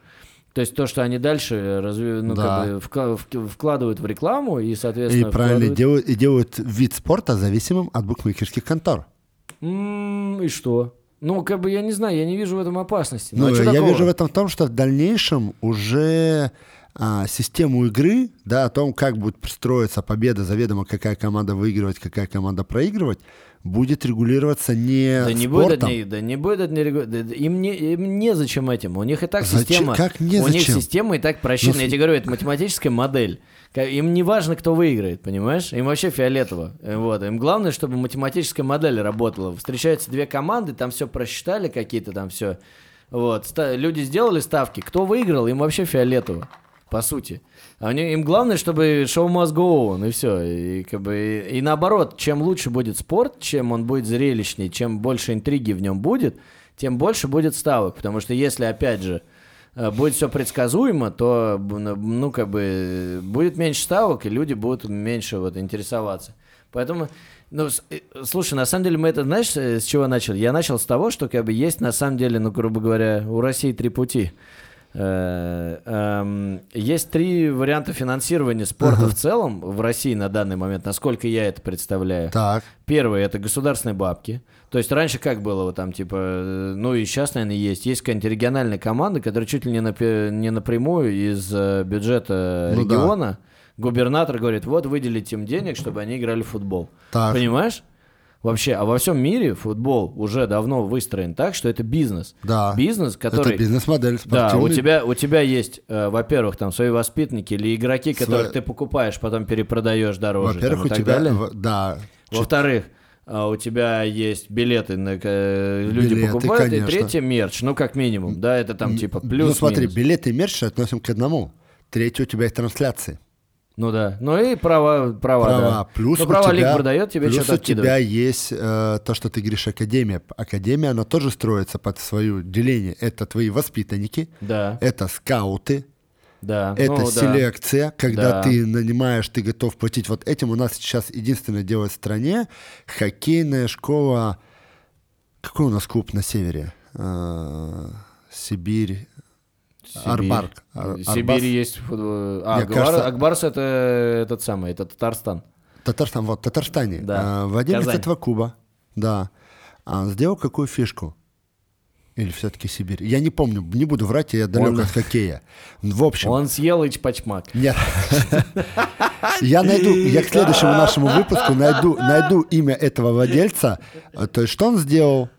То есть то, что они дальше разве, ну, Да. как бы вкла- вк- вкладывают в рекламу и, И соответственно, правильно вкладывают- делают, и делают вид спорта зависимым от букмекерских контор. М, И что? Ну, как бы я не знаю, я не вижу в этом опасности. Ну, а чё я такого? вижу в этом том, что в дальнейшем уже а, систему игры, да, о том, как будет строиться победа, заведомо какая команда выигрывать, какая команда проигрывать, будет регулироваться не Да не будет спортом. них, да не будет от них регу- да- да им не, им незачем этим. У них и так Зачем? система. Как У них незачем? система и так просчитана. Ну, я тебе говорю, это математическая модель. Им не важно, кто выиграет, понимаешь? Им вообще фиолетово. Э, Вот. Им главное, чтобы математическая модель работала. Встречаются две команды, там все просчитали какие-то там все. Вот. Люди сделали ставки. Кто выиграл, им вообще фиолетово. По сути. Они- им главное, чтобы шоу must go on, и все. И, как бы, и, и наоборот, чем лучше будет спорт, чем он будет зрелищнее, чем больше интриги в нем будет, тем больше будет ставок. Потому что если, опять же, э, будет все предсказуемо, то, б- ну, как бы, будет меньше ставок, и люди будут меньше вот интересоваться. Поэтому, ну, э, слушай, на самом деле мы это, знаешь, э, с чего начали? Я начал с того, что, как бы, есть, на самом деле, ну, грубо говоря, у России три пути. Э, эм, Есть три варианта финансирования спорта в целом в России на данный момент, насколько я это представляю. Так, Первое это государственные бабки. То есть раньше как было, вот там типа, э, ну и сейчас, наверное, есть. Есть какая-нибудь региональная команда, которая чуть ли не, напе- не напрямую из э, бюджета Ну да. региона губернатор говорит, вот выделить им денег, чтобы они играли в футбол. так. Понимаешь? Вообще, а во всем мире футбол уже давно выстроен так, что это бизнес. Да. Бизнес, который... Это бизнес-модель Да, у спортивный. тебя, у тебя есть, э, во-первых, там свои воспитанники или игроки, которых Сво- ты покупаешь, потом перепродаешь дороже. Во-первых, у тебя... далее. в- Да. Во-вторых, а, у тебя есть билеты, на, э, люди Билеты, покупают, конечно. и третье мерч, ну как минимум, да, это там типа плюс ну смотри, минус. билеты и мерч относим к одному. Третье у тебя есть трансляции. Ну да, ну и права, права, Права. да. Плюс ну, права тебя, лиг продает, тебе плюс что-то у откидывает. тебя есть э, то, что ты говоришь, академия. Академия, она тоже строится под свое деление. Это твои воспитанники, Да, это скауты, да. это ну, да. селекция, когда Да. ты нанимаешь, ты готов платить вот этим. У нас сейчас единственное дело в стране хоккейная школа. Какой у нас клуб на севере? Э, Сибирь. Сибирь. Арбарк. Ар- Арбас. Сибири есть футбол. А, Мне Акбар- кажется- Акбарс это этот самый, это Татарстан. Татарстан, вот, Татарстане. Да. А, владелец Казань. этого клуба, да, а, сделал какую фишку? Или все-таки Сибирь? Я не помню, не буду врать, я далек Он- от хоккея. В общем, Он съел ичпачмак. нет. Я найду, я к следующему нашему выпуску найду, найду имя этого владельца. То есть, что он сделал?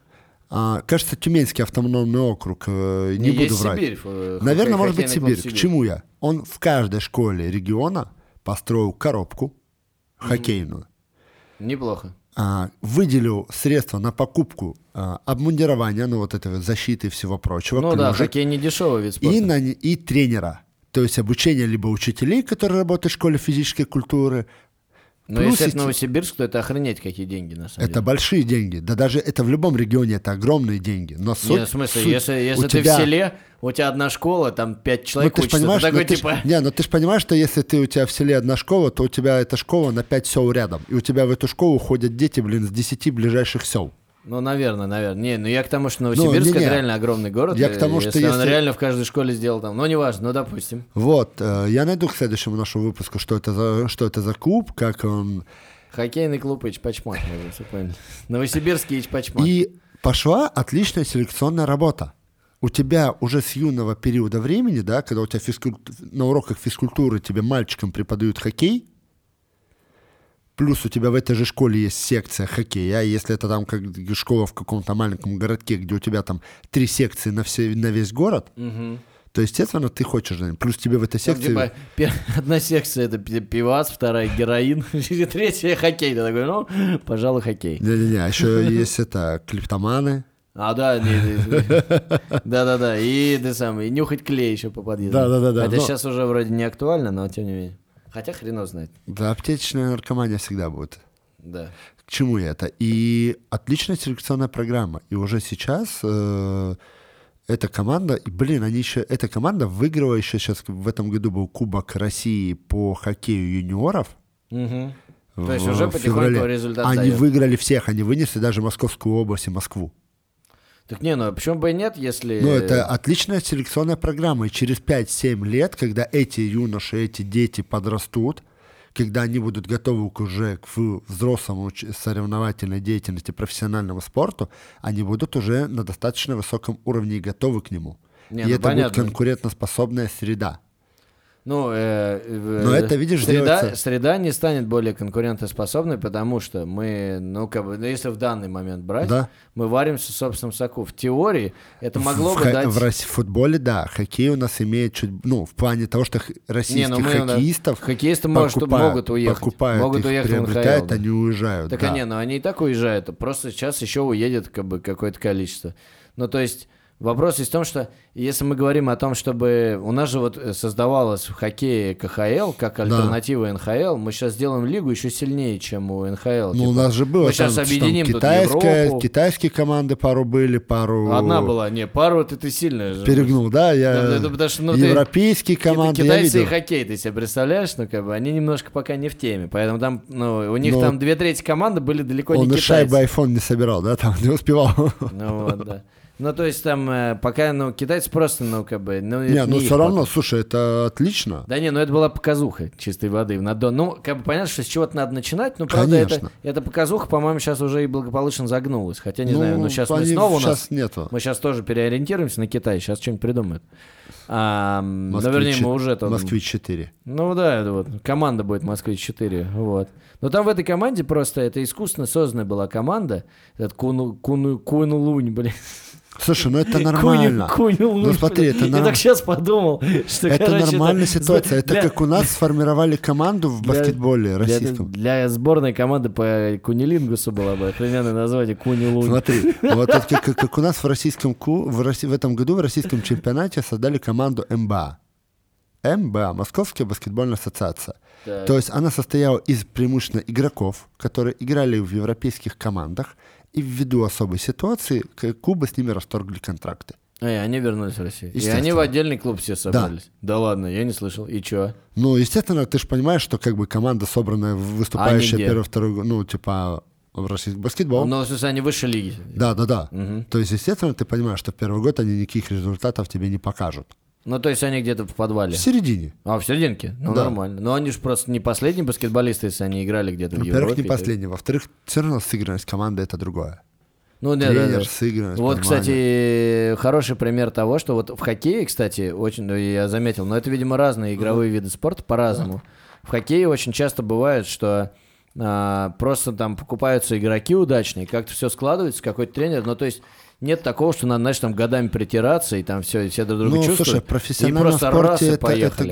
А, Кажется, Тюменский автономный округ, э, не буду есть врать. Сибирь, э, Наверное, может быть, Сибирь. К чему я? Он в каждой школе региона построил коробку хоккейную. Неплохо. а, выделил средства на покупку а, обмундирования, ну вот этой вот защиты и всего прочего, Ну да, хоккей не дешевый вид спорта. и, на, и тренера. То есть обучение либо учителей, которые работают в школе физической культуры. Но плюс если это эти- Новосибирск, то это охренеть какие деньги на самом Это деле. большие деньги. Да даже это в любом регионе это огромные деньги. Но суть, Не, в смысле, суть если, если ты тебя- в селе, у тебя одна школа, там пять Ну, человек ты ж учатся, ты понимаешь, такой ну, ты ж- типа... не, ну ты же понимаешь, что если ты у тебя в селе одна школа, то у тебя эта школа на 5 сел рядом. И у тебя в эту школу ходят дети, блин, с 10 ближайших сел. Ну, наверное, наверное. Не, ну я к тому, что Новосибирск не-не. это реально огромный город. Я к и тому, что если он если- реально в каждой школе сделал там. Ну, неважно, ну, допустим. Вот, э, я найду к следующему нашему выпуску, что это за, что это за клуб, как он... Хоккейный клуб Ичпачмак, можно все поняли. Новосибирский Ичпачмак. И пошла отличная селекционная работа. У тебя уже с юного периода времени, да, когда у тебя физкуль- на уроках физкультуры тебе мальчикам преподают хоккей, плюс у тебя в этой же школе есть секция хоккея, а если это там как школа в каком-то маленьком городке, где у тебя там три секции на, все, на весь город, то, естественно, ты хочешь, плюс тебе в этой Там, секции... типа, пе- одна секция это пи- пивас, вторая героин, третья хоккей. Ты такой, ну, пожалуй, хоккей. Не-не-не, а еще есть это клиптоманы. А, да, не- не- да-да-да, и ты сам, и нюхать клей еще по подъезду. Да-да-да-да, Хотя но- сейчас уже вроде не актуально, но тем не менее. Хотя хрен его знает. Да, аптечная наркомания всегда будет. Да. К чему это? И отличная селекционная программа. И уже сейчас э, эта команда, и, блин, они еще, эта команда выиграла еще сейчас, в этом году был Кубок России по хоккею юниоров. Мгм. То есть в уже потихоньку феврале. результат Они дает. выиграли всех, они вынесли даже Московскую область и Москву. Так не, ну почему бы и нет, если... Ну, это отличная селекционная программа. И через 5-7 лет, когда эти юноши, эти дети подрастут, когда они будут готовы уже к взрослому соревновательной деятельности, профессиональному спорту, они будут уже на достаточно высоком уровне и готовы к нему. Не, и ну, это понятно. будет конкурентоспособная среда. Ну, э, э, Но это, видишь, среда, делается- среда не станет более конкурентоспособной, потому что мы, ну, как бы, ну, если в данный момент брать, Да. мы варимся в собственном соку. В теории это могло в, бы дать... в в футболе, да, хоккей у нас имеет чуть, ну, в плане того, что х- Не, российских ну мы, да, хоккеистов хоккеисты, может, покупают- могут уехать. покупают могут их, уехать в приобретают, НХЛ, да. они уезжают. Так да. а не, ну они и так уезжают, просто сейчас еще уедет как бы какое-то количество. Ну то есть вопрос есть в том, что если мы говорим о том, чтобы у нас же вот э, создавалось в хоккее КХЛ как альтернатива НХЛ, мы сейчас сделаем лигу еще сильнее, чем у НХЛ. Ну, у Типа, нас же было мы там, сейчас там объединим тут китайская, Европу. китайские команды пару были, пару... Одна была, не, пару ты сильная же. Перегнул, да? Я... Да, да, да, потому что, ну, ты- Европейские Ки- команды я Китайцы и видел. хоккей, ты себе представляешь, ну как бы они немножко пока не в теме, поэтому там, ну у них Но- там две трети команды были далеко Он не и китайцы. шайбы iPhone не собирал, да? Там не успевал. Ну вот, да. Ну, то есть там э, пока, ну, китайцы просто, ну, как бы, ну, Не, это ну их все равно, потом. слушай, это отлично. Да не, ну это была показуха чистой воды в надон. Ну, как бы понятно, что с чего-то надо начинать, но правда это, Конечно. эта показуха, по-моему, сейчас уже и благополучно загнулась. Хотя не Ну, знаю, но сейчас мы снова у сейчас нас. нету. Мы сейчас тоже переориентируемся на Китай, сейчас что-нибудь придумают. А, ну, вернее, мы уже там... Москвич 4. Ну да, это вот команда будет Москвич 4, вот. Но там в этой команде просто это искусственно созданная была команда, этот Куну, Куну, Кунлунь, блин. Слушай, ну это нормально. Кунь, Кунь, Ну смотри, это, Я норм- так сейчас подумал, что, это короче, нормальная это ситуация. Это для- как у нас сформировали команду в для- баскетболе для, российском. для сборной команды по кунилингусу было бы охрененное название Кунилунь. Смотри, вот это как, как- как у нас в российском ку- в, Росси- в этом году в российском чемпионате создали команду МБА. МБА, Московская баскетбольная ассоциация. Так. То есть она состояла из преимущественно игроков, которые играли в европейских командах, и ввиду особой ситуации к- клубы с ними расторгли контракты. Эй, они вернулись в Россию. И они в отдельный клуб все собрались. Да, ладно, я не слышал. И чё? Ну, естественно, ты же понимаешь, что как бы команда собранная, выступающая первый, второй, ну, типа в российский баскетбол. Ну, в смысле, они выше лиги. Да, да, да. Мгм. То есть, естественно, ты понимаешь, что в первый год они никаких результатов тебе не покажут. Ну, то есть они где-то в подвале. В середине. А, в серединке? Ну, Да. нормально. Но они же просто не последние баскетболисты, если они играли где-то в Во-первых, Европе. не последний. Во-вторых, все равно сыгранность команды это другое. Ну, да, да, Тренер, да. сыгранность. Вот, понимание. кстати, хороший пример того, что вот в хоккее, кстати, очень, ну, я заметил, но это, видимо, разные игровые виды спорта по-разному. В хоккее очень часто бывает, что а, просто там покупаются игроки удачные, как-то все складывается, какой-то тренер, ну, то есть нет такого, что надо, знаешь, там годами притираться, и там все, все друг друга Ну, чувствуют. слушай, в и просто раз спорте и это, это поехали.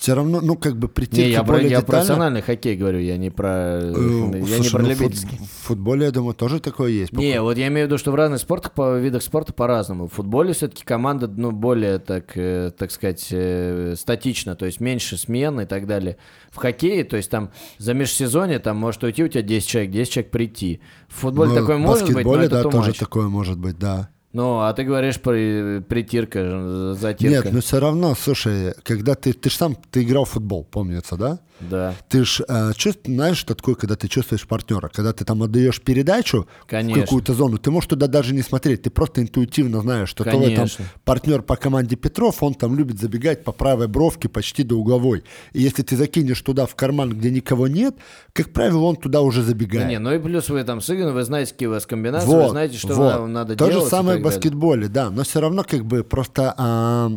Все равно, ну, как бы прийти Не, я про, более я про детально... профессиональный хоккей говорю, я не про, Э, я не слушай, про ну, фут- любительский. в футболе, я думаю, тоже такое есть. Не, вот я имею в виду, что в разных спортах, по видах спорта по-разному. В футболе все-таки команда, ну, более, так, э, так сказать, э, статична, то есть меньше смен и так далее. В хоккее, то есть там за межсезонье там может уйти у тебя 10 человек, 10 человек прийти. В футболе Ну, такое может быть, но это да, тоже такое может быть, да. Ну, а ты говоришь при, притирка, затирка. Нет, но все равно, слушай, когда ты, ты ж сам, ты играл в футбол, помнится, да? Да, Ты ж э, чувств- знаешь, что такое, когда ты чувствуешь партнера, когда ты там отдаешь передачу Конечно. в какую-то зону, ты можешь туда даже не смотреть, ты просто интуитивно знаешь, что твой там Конечно. партнер по команде Петров, он там любит забегать по правой бровке почти до угловой. И если ты закинешь туда в карман, где никого нет, как правило, он туда уже Да забегает. не, ну и плюс вы там сыграны, вы знаете, какие у вас комбинации, Вот, вы знаете, что вот. вам надо То делать. же и самое. Баскетболе, да. Но все равно как бы просто а,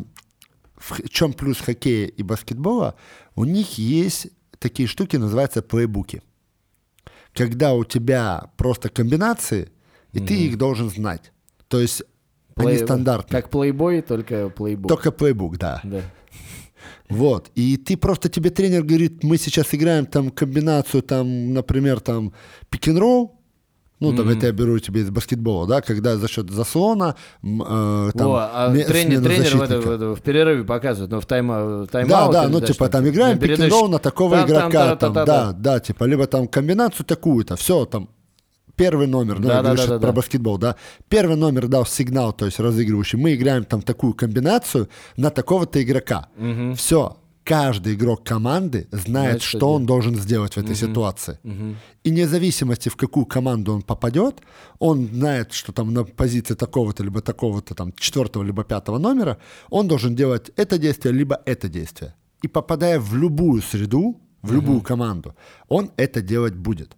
в чем плюс хоккея и баскетбола, у них есть такие штуки называются плейбуки. Когда у тебя просто комбинации, и ты их должен знать. То есть они Плей- стандартные. Как плейбой, только плейбук. Только плейбук, да. Да. Вот. И ты просто, тебе тренер говорит, мы сейчас играем там комбинацию, там, например, там, пик-н-ролл, ну, там, это я беру тебе из баскетбола, да, когда за счет заслона, э, там, Во, а тренер, тренер в, это- в это- в перерыве показывает, ну, в тайм, в тайм Да, да, ну типа там играем пик-н-ролл на такого игрока, там, да, да, типа, либо там комбинацию такую-то, все, там, первый номер, ну, Да, я да, говорю да, да, про да. баскетбол, да, первый номер дал сигнал, то есть разыгрывающий, мы играем там такую комбинацию на такого-то игрока. Все, каждый игрок команды знает, Знает, что, что он должен сделать в этой ситуации. И вне зависимости, в какую команду он попадет, он знает, что там на позиции такого-то, либо такого-то, там, четвертого, либо пятого номера, он должен делать это действие, либо это действие. И попадая в любую среду, в любую команду, он это делать будет.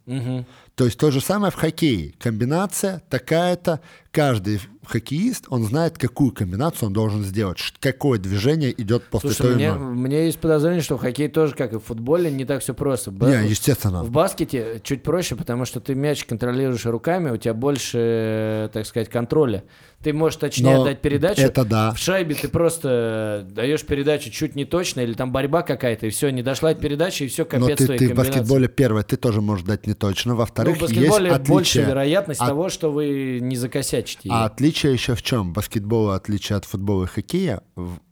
То есть то же самое в хоккее. Комбинация такая-то. Каждый хоккеист, он знает, какую комбинацию он должен сделать, какое движение идет после Слушай, той мне, иной. меня есть подозрение, что в хоккее тоже, как и в футболе, не так все просто. Ба- Не, естественно. В баскете чуть проще, потому что ты мяч контролируешь руками, у тебя больше, так сказать, контроля. Ты можешь точнее Но дать передачу. это да. В шайбе ты просто даешь передачу чуть не точно, или там борьба какая-то, и все, не дошла эта передача, и все, Но капец ты, твоей ты в баскетболе, первое, ты тоже можешь дать не точно. Ну, Во-вторых, в баскетболе есть больше отличие. вероятность от- того, что вы не закосячите. А отличие еще в чем? Баскетбол, в отличие от футбола и хоккея,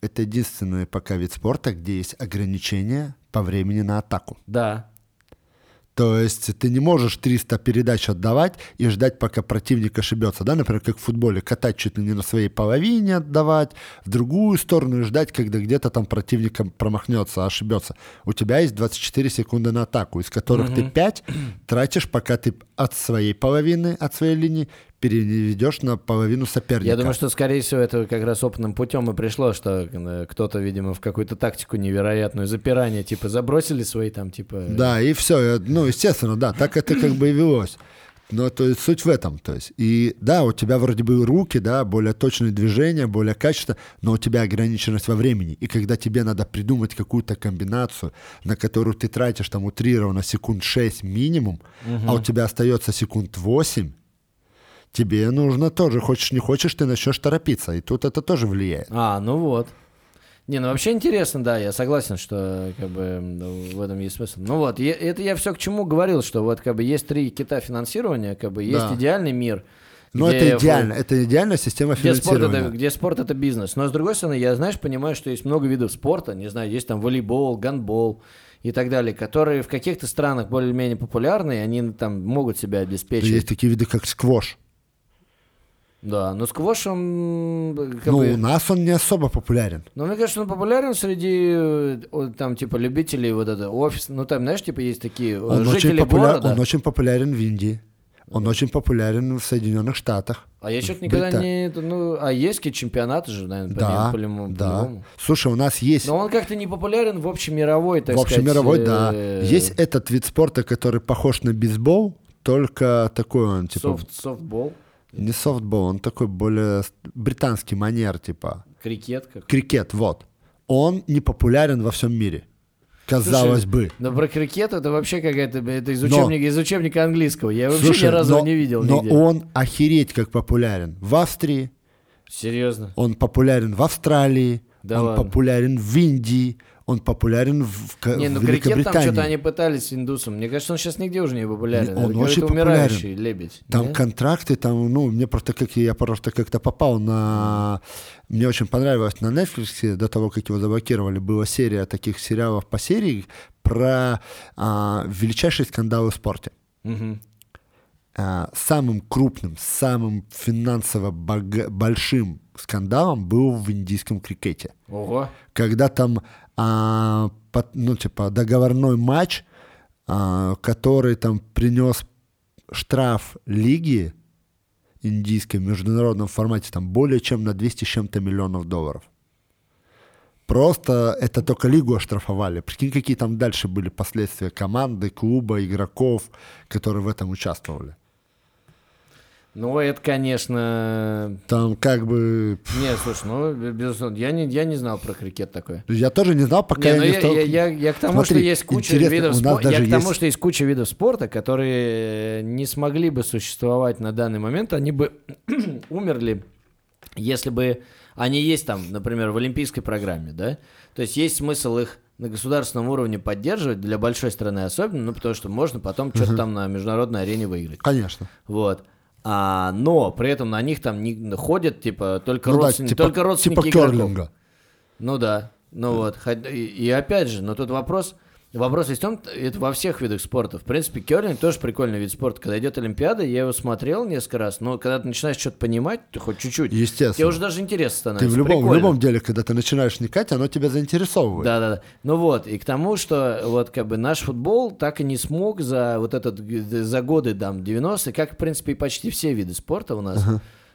это единственный пока вид спорта, где есть ограничения по времени на атаку. Да. То есть ты не можешь 300 передач отдавать и ждать, пока противник ошибется. Да? Например, как в футболе, катать чуть ли не на своей половине отдавать, в другую сторону и ждать, когда где-то там противник промахнется, ошибется. У тебя есть 24 секунды на атаку, из которых ты 5 тратишь, пока ты от своей половины, от своей линии переведешь на половину соперника. Я думаю, что, скорее всего, это как раз опытным путем и пришло, что э, кто-то, видимо, в какую-то тактику невероятную запирание, типа, забросили свои там, типа... Да, и все. Ну, естественно, да, так это как бы и велось. Но то есть суть в этом. То есть, и да, у тебя вроде бы руки, да, более точные движения, более качество, но у тебя ограниченность во времени. И когда тебе надо придумать какую-то комбинацию, на которую ты тратишь там утрированно секунд 6 минимум, а у тебя остается секунд 8, тебе нужно тоже, хочешь не хочешь, ты начнешь торопиться. И тут это тоже влияет. А, ну вот. Не, ну вообще интересно, да, я согласен, что как бы м, в этом есть смысл. Ну вот, я- это я все к чему говорил, что вот как бы есть три кита финансирования, как бы есть Да. идеальный мир. Но где это идеально, это идеальная система Где спорт, финансирования. это, где спорт это бизнес. Но с другой стороны, я, знаешь, понимаю, что есть много видов спорта, не знаю, есть там волейбол, гандбол и так далее, которые в каких-то странах более-менее популярны, они там могут себя Да обеспечить. Есть такие виды, как сквош. Да, но сквош он как ну, бы- у нас он не особо популярен. Ну, мне кажется, он популярен среди э, там, типа, любителей вот это офис. Ну, там, знаешь, типа, есть такие э, Он очень, жители популяр- города. он очень популярен в Индии. Он очень популярен в Соединенных Штатах. А я что-то в никогда Брита- не... Ну, а есть какие-то чемпионаты же, наверное, Да, по нему- да. по-любому. Слушай, у нас есть Но он как-то не популярен в общемировой, так в общемировой, сказать. да. э, Есть этот вид спорта, который похож на бейсбол, только такой он, типа, софт- софтбол, не софтбол, он такой более британский манер, типа. крикет. Как... Крикет, вот. Он не популярен во всем мире. Казалось Слушай, бы. Но про крикет это вообще какая-то... Это из Но- учебника, из учебника английского. Я вообще Слушай, ни разу но, не видел но нигде. он охереть как популярен в Австрии, Серьезно. он популярен в Австралии, Да он ладно. популярен в Индии, он популярен в, в Не, ну в крикет там Великобритании. что-то они пытались с индусом. Мне кажется, он сейчас нигде уже не популярен. Он Это очень умирающий лебедь. Там не? контракты, там, ну, мне просто как я просто как-то попал на... Мне очень понравилось на Netflix, до того, как его заблокировали, была серия таких сериалов по серии про а, величайшие скандалы в спорте. А, самым крупным, самым финансово бога- большим скандалом был в индийском крикете. Ого. когда там, а, под- ну, типа, договорной матч, а, который там принес штраф лиги индийской в международном формате там более чем на 200 с чем-то миллионов долларов. Просто это только лигу оштрафовали. Прикинь, какие там дальше были последствия команды, клуба, игроков, которые в этом участвовали. Ну, это, конечно... Там как бы... Не, слушай, ну, безусловно, я не, я не знал про крикет такое. Я тоже не знал, пока Не, я ну не я, стал... я, я, я к тому, Смотри, что есть куча видов спорта. Я к тому, есть- что есть куча видов спорта, которые не смогли бы существовать на данный момент, они бы умерли, если бы они есть там, например, в олимпийской программе, да? То есть есть смысл их на государственном уровне поддерживать для большой страны особенно, ну потому что можно потом что-то там на международной арене выиграть. Конечно. Вот. А, но при этом на них там не ходят типа только Ну да, родственники, типа, только родственники типа игроков. керлинга. Ну да, ну вот. И, и опять же, но тут вопрос, вопрос есть в том, это во всех видах спорта. В принципе, керлинг тоже прикольный вид спорта. Когда идет Олимпиада, я его смотрел несколько раз, но когда ты начинаешь что-то понимать, ты хоть чуть-чуть, Естественно. тебе уже даже интересно Ты становится. в любом, в любом деле, когда ты начинаешь вникать, оно тебя заинтересовывает. Да, да, да. Ну вот, и к тому, что вот как бы наш футбол так и не смог за вот этот, за годы, там, 90-е, как, в принципе, и почти все виды спорта у нас.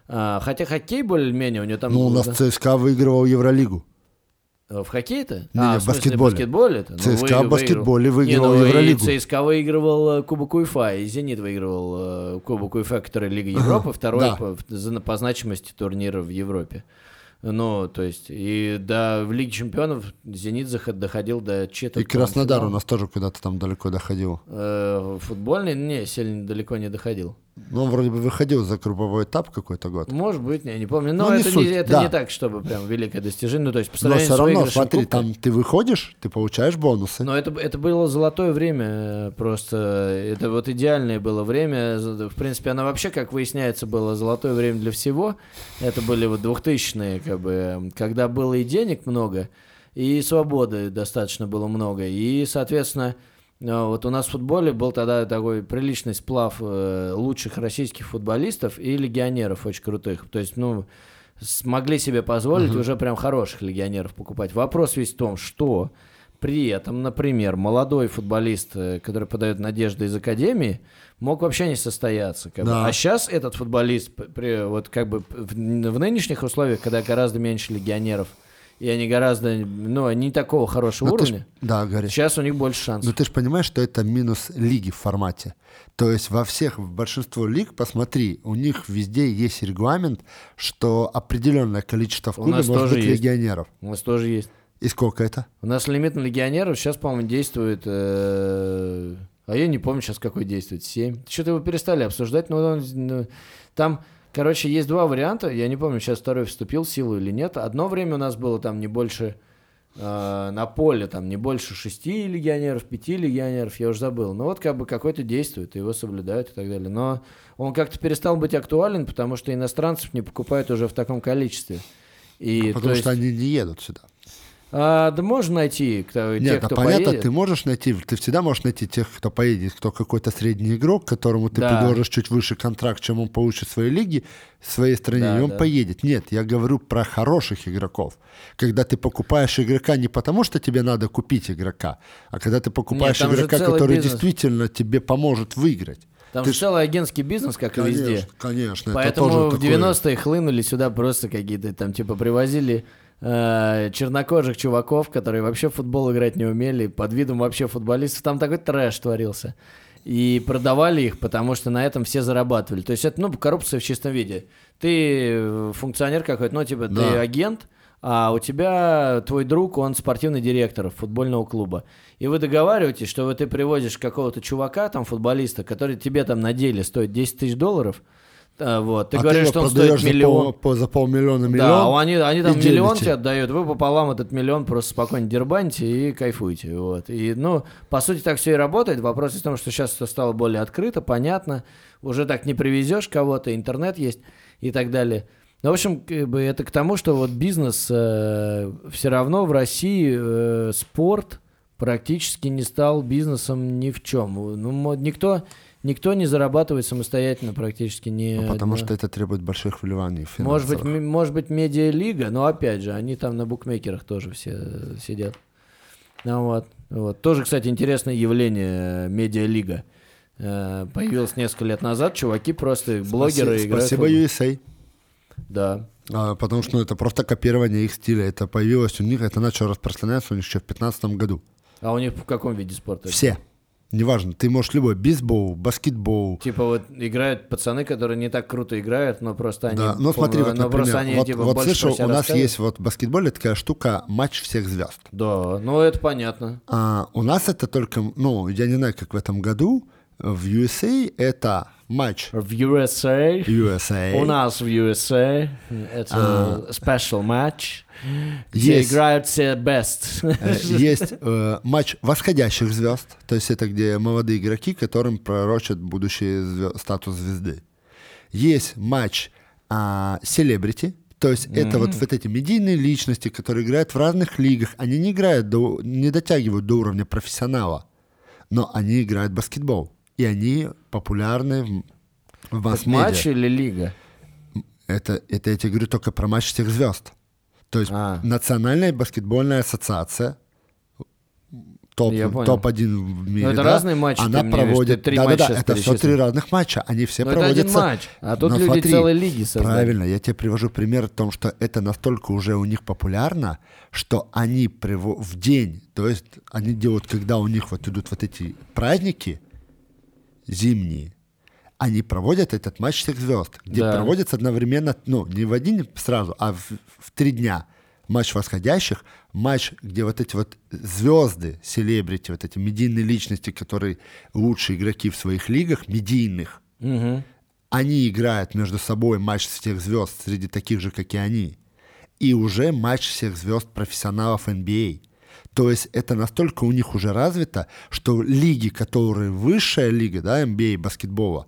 А, хотя хоккей более-менее, у него там... Ну, у нас ЦСКА выигрывал Евролигу. Э, В хоккее-то? Не, а, не, в в баскетболе. баскетболе-то? Ну, ЦСКА вы- в выиграл. баскетболе Не, выиграл ну, Евролигу. И ЦСКА выигрывал э, Кубок УЕФА, и Зенит выигрывал э, Кубок УЕФА, который Лига Европы, второй да. по, по значимости турнира в Европе. Ну, то есть, и да, в Лиге Чемпионов Зенит заход- доходил до четверти. И Краснодар у нас тоже куда-то там далеко доходил. Э, футбольный, не, сильно далеко не доходил. Ну, он вроде бы выходил за групповой этап какой-то год. Может быть, я не помню. Но Ну, не это, суть, не, это да. не так, чтобы прям великое достижение. Ну, то есть, по Но все равно, смотри, кубка- там ты выходишь, ты получаешь бонусы. Но это, это было золотое время, э, просто это вот идеальное было время. В принципе, оно вообще, как выясняется, было золотое время для всего. Это были вот 2000-е, как бы, когда было и денег много, и свободы достаточно было много. И, соответственно, вот у нас в футболе был тогда такой приличный сплав э, лучших российских футболистов и легионеров очень крутых. То есть, ну, смогли себе позволить уже прям хороших легионеров покупать. Вопрос весь в том, что при этом, например, молодой футболист, э, который подает надежды из академии, мог вообще не состояться. как бы. Да. А сейчас этот футболист, при, вот как бы в, в нынешних условиях, когда гораздо меньше легионеров, и они гораздо, ну, не такого хорошего Ну, ты ж- уровня, Да, Гарри. сейчас у них больше Но шансов. ты же понимаешь, что это минус лиги в формате. То есть во всех, в большинство лиг, посмотри, у них везде есть регламент, что определенное количество в клубе может быть есть. легионеров. У нас тоже есть. И сколько это? У нас лимит на легионеров сейчас, по-моему, действует... э, а я не помню сейчас, какой действует. 7. Что-то его перестали обсуждать, но он, ну, там, короче, есть два варианта. Я не помню, сейчас второй вступил в силу или нет. Одно время у нас было там не больше... э, на поле там не больше шести легионеров, пяти легионеров, я уже забыл. Но вот как бы какой-то действует, его соблюдают и так далее. Но он как-то перестал быть актуален, потому что иностранцев не покупают уже в таком количестве. И, Потому то что есть- они не едут сюда. А, да можно найти кто, Нет, тех, а кто понятно, поедет. ты можешь найти, ты всегда можешь найти тех, кто поедет, кто какой-то средний игрок, которому ты Да. предложишь чуть выше контракт, чем он получит в своей лиге, в своей стране, Да, и он да. поедет. Нет, я говорю про хороших игроков. Когда ты покупаешь игрока не потому, что тебе надо купить игрока, а когда ты покупаешь же игрока, который бизнес. действительно тебе поможет выиграть. Там Ты же целый агентский бизнес, как и везде. Конечно, конечно. это Поэтому тоже в такое- 90-е хлынули сюда просто какие-то там, типа, привозили э, чернокожих чуваков, которые вообще в футбол играть не умели, под видом вообще футболистов. Там такой трэш творился. И продавали их, потому что на этом все зарабатывали. То есть это, ну, коррупция в чистом виде. Ты э, функционер какой-то, ну, типа, ты Да. агент, а у тебя твой друг, он спортивный директор футбольного клуба. И вы договариваетесь, что вот ты привозишь какого-то чувака, там, футболиста, который тебе там на деле стоит 10 тысяч долларов, вот, ты а говоришь, его что он стоит за, миллион. пол- по- за полмиллиона миллион. Да, они, они там миллион делите. тебе отдают, вы пополам этот миллион просто спокойно дербаните и кайфуйте. Вот. И, ну, по сути, так все и работает. Вопрос в том, что сейчас все стало более открыто, понятно. Уже так не привезешь кого-то, интернет есть и так далее. Ну, в общем, как бы это к тому, что вот бизнес все равно в России э, спорт практически не стал бизнесом ни в чем. Ну, никто, никто не зарабатывает самостоятельно практически ни Ну, потому одна- что это требует больших вливаний может быть, финансовых. м- может быть, медиалига, но опять же, они там на букмекерах тоже все сидят. Ну вот, вот. Тоже, кстати, интересное явление э, медиалига. Э, Появилось несколько лет назад, чуваки просто блогеры Спасибо, играют. спасибо. USA. Да. А, потому что ну, это просто копирование их стиля. Это появилось у них, это начало распространяться у них еще в 2015 году. А у них в каком виде спорта? Все. Неважно, ты можешь любой, бейсбол, баскетбол. Типа вот играют пацаны, которые не так круто играют, но просто они... Да, ну смотри, вот, например, просто они, вот, типа, вот слышал, у нас есть вот в баскетболе такая штука матч всех звезд. Да, ну это понятно. А у нас это только, ну, я не знаю, как в этом году, в USA это матч В USA, USA. у нас в USA, это special матч, где Есть. играют все best. Э, Есть э, матч восходящих звезд, то есть это где молодые игроки, которым пророчат будущий звё- статус звезды. Есть матч а, селебрити, то есть это вот, вот эти медийные личности, которые играют в разных лигах, они не играют, до, не дотягивают до уровня профессионала, но они играют в баскетбол, и они популярны в, в масс-медиа. матч или лига? Это, это я тебе говорю только про матч всех звезд. То есть А. Национальная баскетбольная ассоциация, топ, понял. топ-1 в мире, Ну, это да, разные матчи, ты она мне говоришь, проводит... ты три Да-да-да, матча это все три разных матча, они все Ну, это один проводятся... матч, а тут Но люди смотри, целой лиги создали. Правильно, я тебе привожу пример о том, что это настолько уже у них популярно, что они приво- в день, то есть они делают, когда у них вот идут вот эти праздники зимние, они проводят этот матч всех звезд, где Да. проводится одновременно, ну, не в один сразу, а в, в три дня. Матч восходящих, матч, где вот эти вот звезды, селебрити, вот эти медийные личности, которые лучшие игроки в своих лигах, медийных, Мгм. они играют между собой матч всех звезд среди таких же, как и они. И уже матч всех звезд профессионалов NBA. То есть это настолько у них уже развито, что лиги, которые высшая лига, да, NBA баскетбола,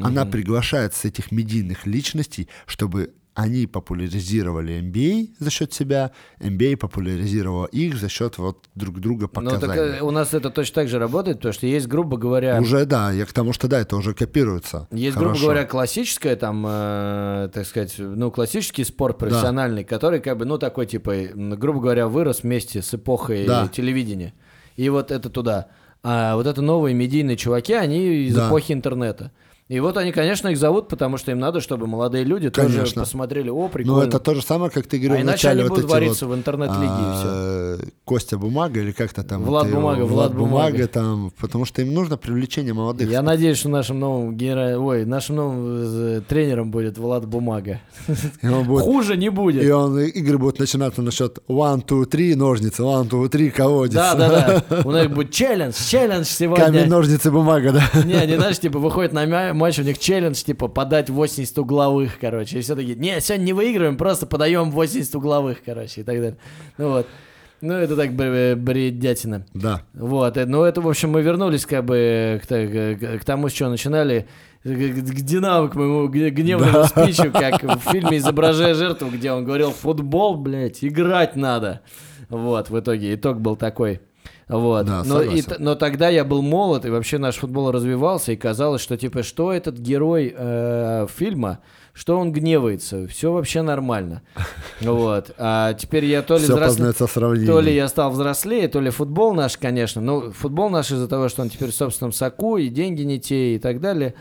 она приглашает с этих медийных личностей, чтобы они популяризировали NBA за счет себя, NBA популяризировала их за счет вот друг друга Ну, так показаний. э, у нас это точно так же работает, потому что есть, грубо говоря, Уже да, я к тому, что да, это уже копируется. Есть, Хорошо. грубо говоря, классическая, там, э, так сказать, ну, классический спорт профессиональный, который, как бы, ну, такой, типа, грубо говоря, вырос вместе с эпохой Да. телевидения. И вот это туда. А вот это новые медийные чуваки, они из Да. эпохи интернета. И вот они, конечно, их зовут, потому что им надо, чтобы молодые люди тоже Конечно. посмотрели, о, прикольно. Ну, это то же самое, как ты говорил А иначе вначале, они вот будут эти вариться вот, в интернет-лиге, и а, Костя Бумага или как-то там. Влад вот его, Бумага, Влад Бумага. там, потому что им нужно привлечение молодых. Я надеюсь, что нашим новым генера... Ой, нашим новым э, тренером будет Влад Бумага. Будет- Хуже не будет. И он, игры будут начинаться на счет one, two, three, ножницы, one, two, three, колодец. Да, да, да. У них будет челлендж, челлендж Камень, сегодня. ножницы, бумага, да. Не, они, знаешь, типа, выходят на матч, у них челлендж, типа, подать 80 угловых, короче. И все такие, не, сегодня не выигрываем, просто подаем 80 угловых, короче, и так далее. Ну вот. Ну, это так бр- бредятина. Да. Вот, э, ну это, в общем, мы вернулись как бы к, к- к тому, с чего начинали, к, к Динамо, к моему гневному спичу, как в фильме «Изображая жертву», где он говорил, футбол, блядь, играть надо. Вот, в итоге итог был такой. Вот. Да, но, и но тогда я был молод, и вообще наш футбол развивался, и казалось, что типа, что этот герой э, фильма, что он гневается, все вообще нормально. Вот. А теперь я то ли Все взросле- познается в сравнении. то ли я стал взрослее, то ли футбол наш, конечно. Ну, футбол наш из-за того, что он теперь в собственном соку, и деньги не те, и так далее.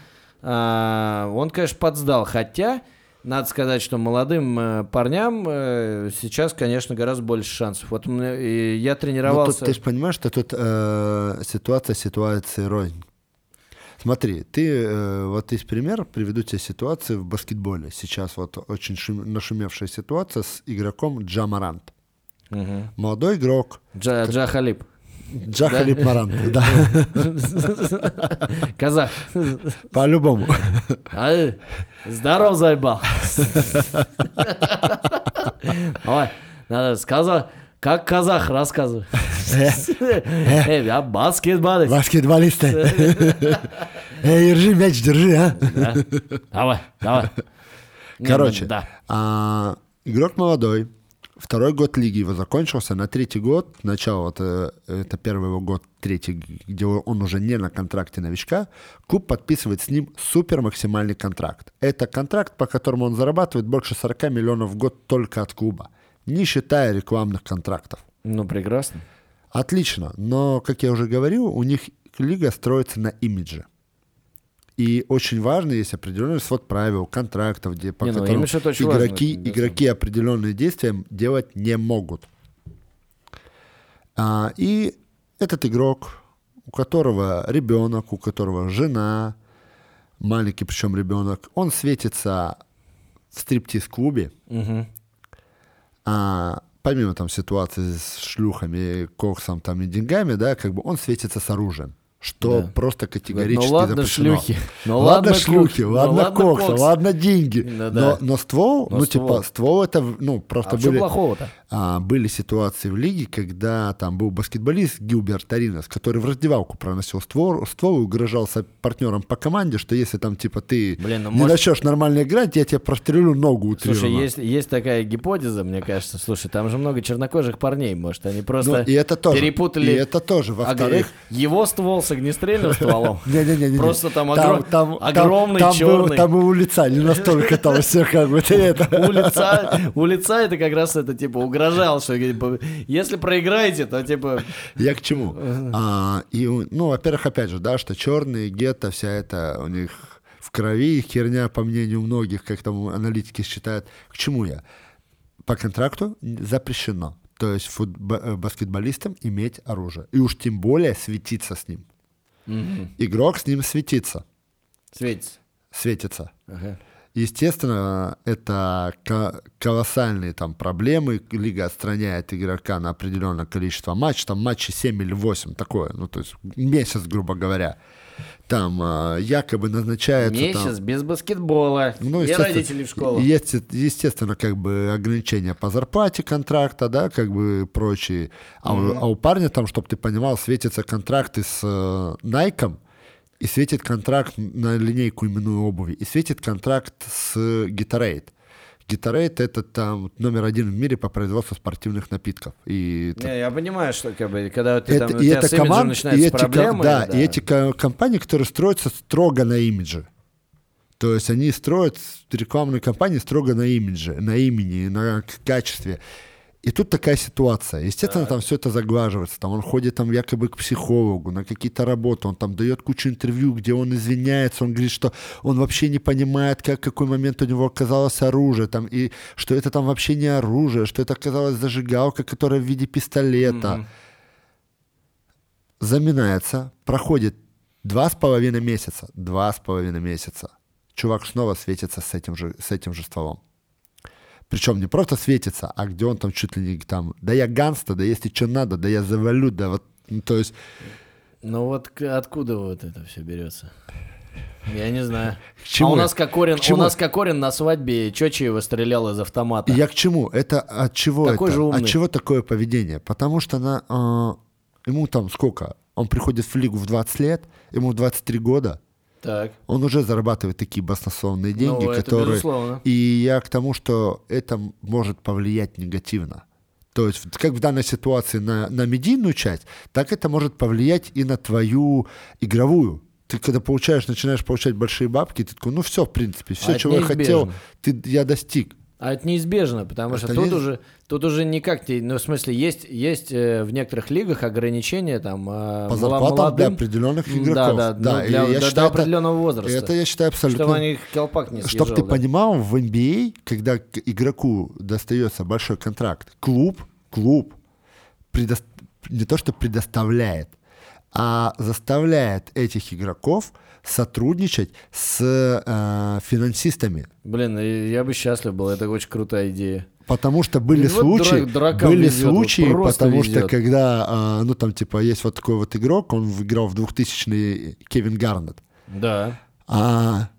а, он, конечно, подсдал. Хотя, надо сказать, что молодым э, парням э, сейчас, конечно, гораздо больше шансов. Вот я Ну, тут тренировался... ты же понимаешь, что тут э, ситуация ситуации рознь. Смотри, ты, э, вот есть пример, приведу тебе ситуацию в баскетболе. Сейчас вот очень шум- нашумевшая ситуация с игроком Джамарант. Мгм. Молодой игрок, Джа, Джа Халиб. Джахалип Марант, да, Казах. по-любому. Ай, Здоров, заебал. Давай, надо сказать, как казах рассказывай. Эй, я баскетболист. Баскетболисты. Эй, держи мяч, держи, а. Да. Давай, давай. Короче, Да. а, игрок молодой, второй год лиги его закончился, на третий год, начало, вот, э, это первый его год, третий, где он уже не на контракте новичка, клуб подписывает с ним супер максимальный контракт. Это контракт, по которому он зарабатывает больше 40 миллионов в год только от клуба, не считая рекламных контрактов. Ну, прекрасно. Отлично, но, как я уже говорил, у них лига строится на имидже. И очень важно, есть определенный свод правил, контрактов, где, по Не, ну, которым это очень важно, игроки, игроки определенные действия делать не могут. А, и этот игрок у которого ребенок, у которого жена, маленький причем ребенок, он светится в стриптиз-клубе, Мгм. а помимо там ситуации с шлюхами, коксом там и деньгами, да, как бы он светится с оружием. Что Да. просто категорически Ну ладно, запрещено. шлюхи. Ну ладно, ладно, шлюхи, кокс. ладно, Ну ладно, кокса, кокс. ладно, деньги. Ну но, да. но ствол, Но ну ствол. типа ствол это, ну просто А были, плохого-то? а, были ситуации в лиге, когда там был баскетболист Гилберт Аринес, который в раздевалку проносил ствол, ствол и угрожал со- партнерам по команде, что если там типа ты Блин, ну, не может- начнешь нормально играть, я тебе прострелю ногу утрированно. Слушай, есть, есть такая гипотеза, мне кажется. Слушай, там же много чернокожих парней, может, они просто Ну, и это тоже. перепутали И это тоже. Во-вторых, его ствол с огнестрельным стволом. Не-не-не. Просто там огром- огромный там, черный. Был, там и у лица не настолько там все как бы это. У лица, у лица это как раз это типа угрожал, что типа, если проиграете, то типа Я к чему? А, и, ну, во-первых, опять же, да, что черные, гетто, вся это у них в крови, херня, по мнению многих, как там аналитики считают. К чему я? По контракту запрещено. То есть футбо- э, баскетболистам иметь оружие. И уж тем более светиться с ним. Игрок с ним светится. светится. Светится. Ага. Естественно, это ко- колоссальные там проблемы. Лига отстраняет игрока на определенное количество матчей. Там матчи 7 или 8, такое. Ну, то есть месяц, грубо говоря. Там а, якобы назначается... там- Месяц без баскетбола. ну, и родителей в школу. Есть, естественно, как бы ограничения по зарплате контракта, да, как бы прочие. А, у, а у парня там, чтобы ты понимал, светятся контракты с э, Nike, и светит контракт на линейку именную обуви, и светит контракт с Gatorade. Gatorade — это там номер один в мире по производству спортивных напитков. И Не, я понимаю, что как бы, когда ты, это, там, у и тебя это с команд- и начинаются эти, ко- проблемы. да, и эти ко- компании, которые строятся строго на имидже. То есть они строят рекламные кампании строго на имидже, на имени, на качестве. И тут такая ситуация. Естественно, там все это заглаживается. Там он ходит там якобы к психологу, на какие-то работы, он там дает кучу интервью, где он извиняется, он говорит, что он вообще не понимает, как, какой момент у него оказалось оружие, там, и что это там вообще не оружие, что это оказалась зажигалка, которая в виде пистолета заминается, проходит два с половиной месяца, два с половиной месяца. Чувак снова светится с этим же, с этим же стволом. Причем не просто светится, а где он там чуть ли не там, да я ганста, да если что надо, да я завалю, да вот, ну, то есть, Ну вот откуда вот это все берется? Я не знаю. К чему а у нас Кокорин, у нас Кокорин на свадьбе Чочиева стрелял из автомата. Я к чему? Это от чего Такой это? же умный. От чего такое поведение? Потому что на, а, ему там сколько? Он приходит в лигу в 20 лет, ему 23 года, Так. он уже зарабатывает такие баснословные деньги, Ну, которые... безусловно. И я к тому, что это может повлиять негативно. То есть, как в данной ситуации на, на медийную часть, так это может повлиять и на твою игровую. Ты когда получаешь, начинаешь получать большие бабки, ты такой, ну все, в принципе, все, А чего я хотел, ты, я достиг. А это неизбежно, потому что Это тут не- уже, тут уже никак не, ну в смысле есть, есть э, в некоторых лигах ограничения там э, По зарплатам молодым, для определенных игроков. Да, да, ну, и для, я до- до считаю, это- определенного возраста. Это я считаю абсолютно... Чтобы они колпак не съезжал. Чтоб ты да. понимал, в NBA, когда к игроку достается большой контракт, клуб, клуб предос- не то что предоставляет, а заставляет этих игроков сотрудничать с э, финансистами. Блин, и я бы счастлив был, это очень крутая идея. Потому что были Вот случаи, дуракам были везет, вот случаи, просто потому что везет. когда, а, ну там типа есть вот такой вот игрок, он играл в 2000 Кевин Гарнет, Да. а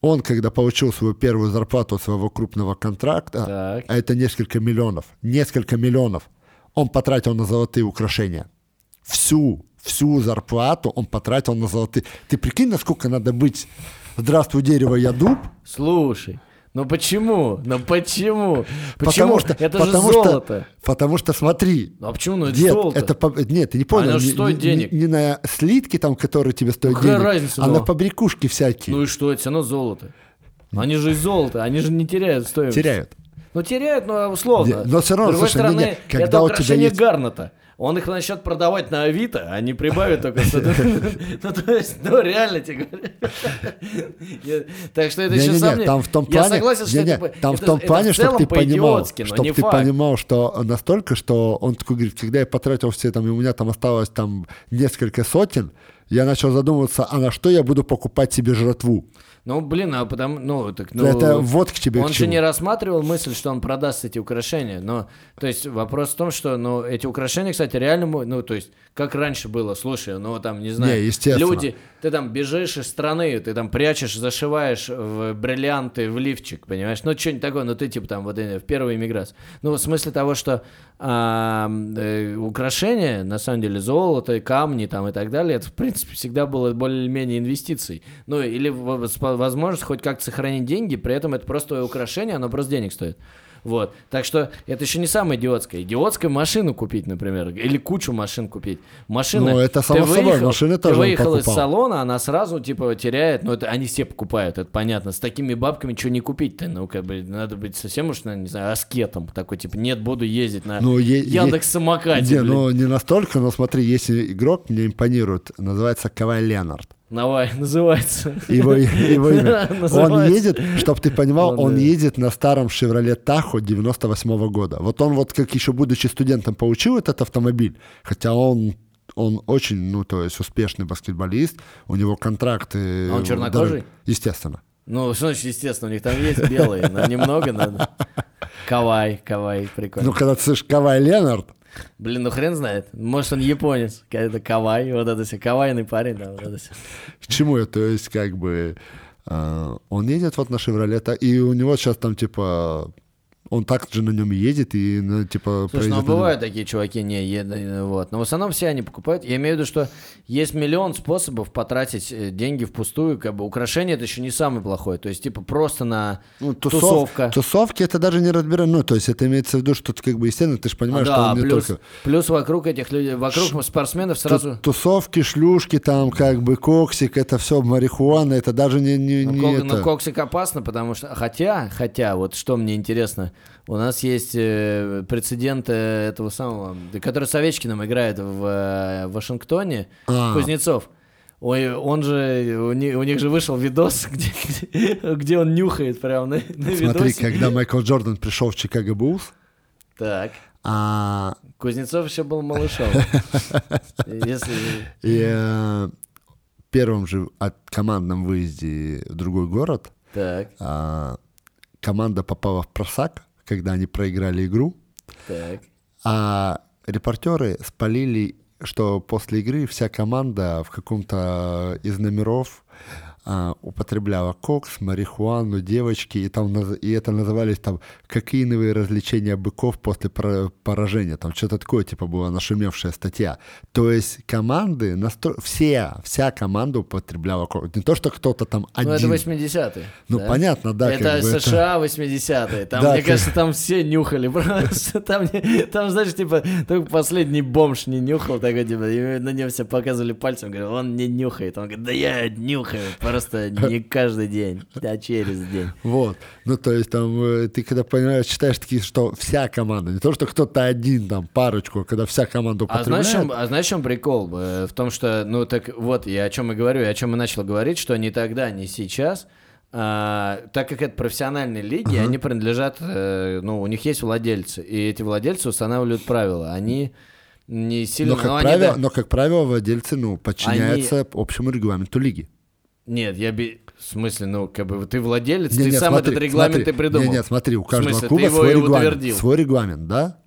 он, когда получил свою первую зарплату своего крупного контракта, Так. а это несколько миллионов, несколько миллионов, он потратил на золотые украшения. Всю, всю зарплату он потратил на золотые. Ты прикинь, насколько надо быть «Здравствуй, дерево, я дуб», Слушай, ну почему? Ну почему? Почему? Потому что, это потому же что- золото. потому что смотри, Ну, а почему? Ну это Нет, золото. это нет, ты не понял. Оно не, стоит не- денег. Не, не на слитки там, которые тебе стоят Какая денег, разница, а ну? на побрякушки всякие Ну и что, это все равно золото. Они же из золота, они же не теряют стоимость. теряют. Ну теряют, но условно. Не, но всё равно, С другой слушай, не, стороны, не, когда это у тебя есть- Гарната. Он их начнет продавать на Авито, а не прибавит только... Ну, то есть, ну, реально тебе говорю. Так что это еще сам... Там в том плане... Я согласен, что это Там в том плане, чтобы ты понимал, чтобы ты понимал, что настолько, что он такой говорит, когда я потратил все там, и у меня там осталось там несколько сотен, я начал задумываться, а на что я буду покупать себе жратву? Ну, блин, а потому, ну, так, ну... Это вот к тебе Он к же не рассматривал мысль, что он продаст эти украшения, но, то есть, вопрос в том, что, ну, эти украшения, кстати, реально, ну, то есть, как раньше было, слушай, ну, там, не знаю, не, люди, ты там бежишь из страны, ты там прячешь, зашиваешь в бриллианты в лифчик, понимаешь, ну, что-нибудь такое, ну, ты, типа, там, вот в первый иммиграцию. Ну, в смысле того, что а, э, украшения, на самом деле, золото, камни там и так далее, это, в принципе, всегда было более-менее инвестиций. Ну, или возможность хоть как-то сохранить деньги, при этом это просто украшение, оно просто денег стоит. Вот. Так что это еще не самое идиотское. Идиотское машину купить, например, или кучу машин купить. Машина. Ну, это само ты собой, выехал, машины тоже Ты выехал из салона, она сразу, типа, теряет. Ну, это они все покупают, это понятно. С такими бабками что не купить-то? Ну, как бы, надо быть совсем уж, не знаю, аскетом. Такой, типа, нет, буду ездить на ну, е- Яндекс-самокате. Не, ну, не настолько, но смотри, если игрок мне импонирует, называется Кавай Ленард. Давай, называется. Его, его имя. Он едет, чтобы ты понимал, ну, он едет на старом Chevrolet Tahoe 98 -го года. Вот он вот как еще будучи студентом получил этот автомобиль, хотя он он очень, ну, то есть успешный баскетболист, у него контракты... А он чернокожий? Естественно. Ну, что значит естественно, у них там есть белые, но немного надо. Кавай, Кавай, прикольно. Ну, когда ты слышишь Кавай Ленард, Блин, ну хрен знает. Может, он японец. Это кавай, вот это все. Кавайный парень, да, вот это все. К чему? То есть, как бы, э, он едет вот на Шевроле, и у него сейчас там, типа, он так же на нем едет и, ну, типа... Слушай, ну бывают такие чуваки, не, едут, вот. Но в основном все они покупают. Я имею в виду, что есть миллион способов потратить э, деньги впустую, как бы украшение это еще не самый плохой. То есть, типа, просто на ну, тусов, тусовка. Тусовки это даже не разбираем. Ну, то есть, это имеется в виду, что ты, как бы, естественно, ты же понимаешь, а, что да, он не плюс, только... Плюс вокруг этих людей, вокруг Ш... спортсменов сразу... Тусовки, шлюшки, там, как бы, коксик, это все марихуана, это даже не... не, ну, не кок, это... ну, коксик опасно, потому что... Хотя, хотя, вот что мне интересно... У нас есть э, прецедент этого самого, который с Овечкиным играет в э, Вашингтоне, а. Кузнецов. Ой, он же, у них, у них же вышел видос, где, где, где он нюхает прямо на, на Смотри, видосе. когда Майкл Джордан пришел в Чикаго Буллс, так. А... Кузнецов еще был малышом. Если... И э, первом же от командном выезде в другой город так. А, команда попала в просак, когда они проиграли игру. Так. А репортеры спалили, что после игры вся команда в каком-то из номеров а, употребляла кокс, марихуану, девочки, и, там, и это назывались там кокаиновые развлечения быков после поражения. Там что-то такое, типа, была нашумевшая статья. То есть команды, настро... все, вся команда употребляла кокс. Не то, что кто-то там один. Ну, это 80-е. Ну, да? понятно, да. Это США 80-е. Там, да, мне как... кажется, там все нюхали просто. Там, там, знаешь, типа, только последний бомж не нюхал, такой, типа, на нем все показывали пальцем, говорят, он не нюхает. Он говорит, да я нюхаю, просто не каждый день, а через день. Вот. Ну, то есть там э, ты когда понимаешь, читаешь такие, что вся команда, не то, что кто-то один, там, парочку, когда вся команда употребляет. А знаешь, а знаешь, в чем прикол? Э, в том, что, ну, так вот, я о чем и говорю, и о чем и начал говорить, что ни тогда, ни сейчас а, так как это профессиональные лиги, uh-huh. они принадлежат, э, ну, у них есть владельцы, и эти владельцы устанавливают правила. Они не сильно... Но, как, но, правило, они, но как правило, владельцы, ну, подчиняются они... общему регламенту лиги. Нет, я би... В смысле, ну, как бы ты владелец, нет, ты нет, сам смотри, этот регламент смотри, и придумал. Нет, нет, смотри, у каждого смысле, клуба свой регламент. Утвердил. Свой регламент, да?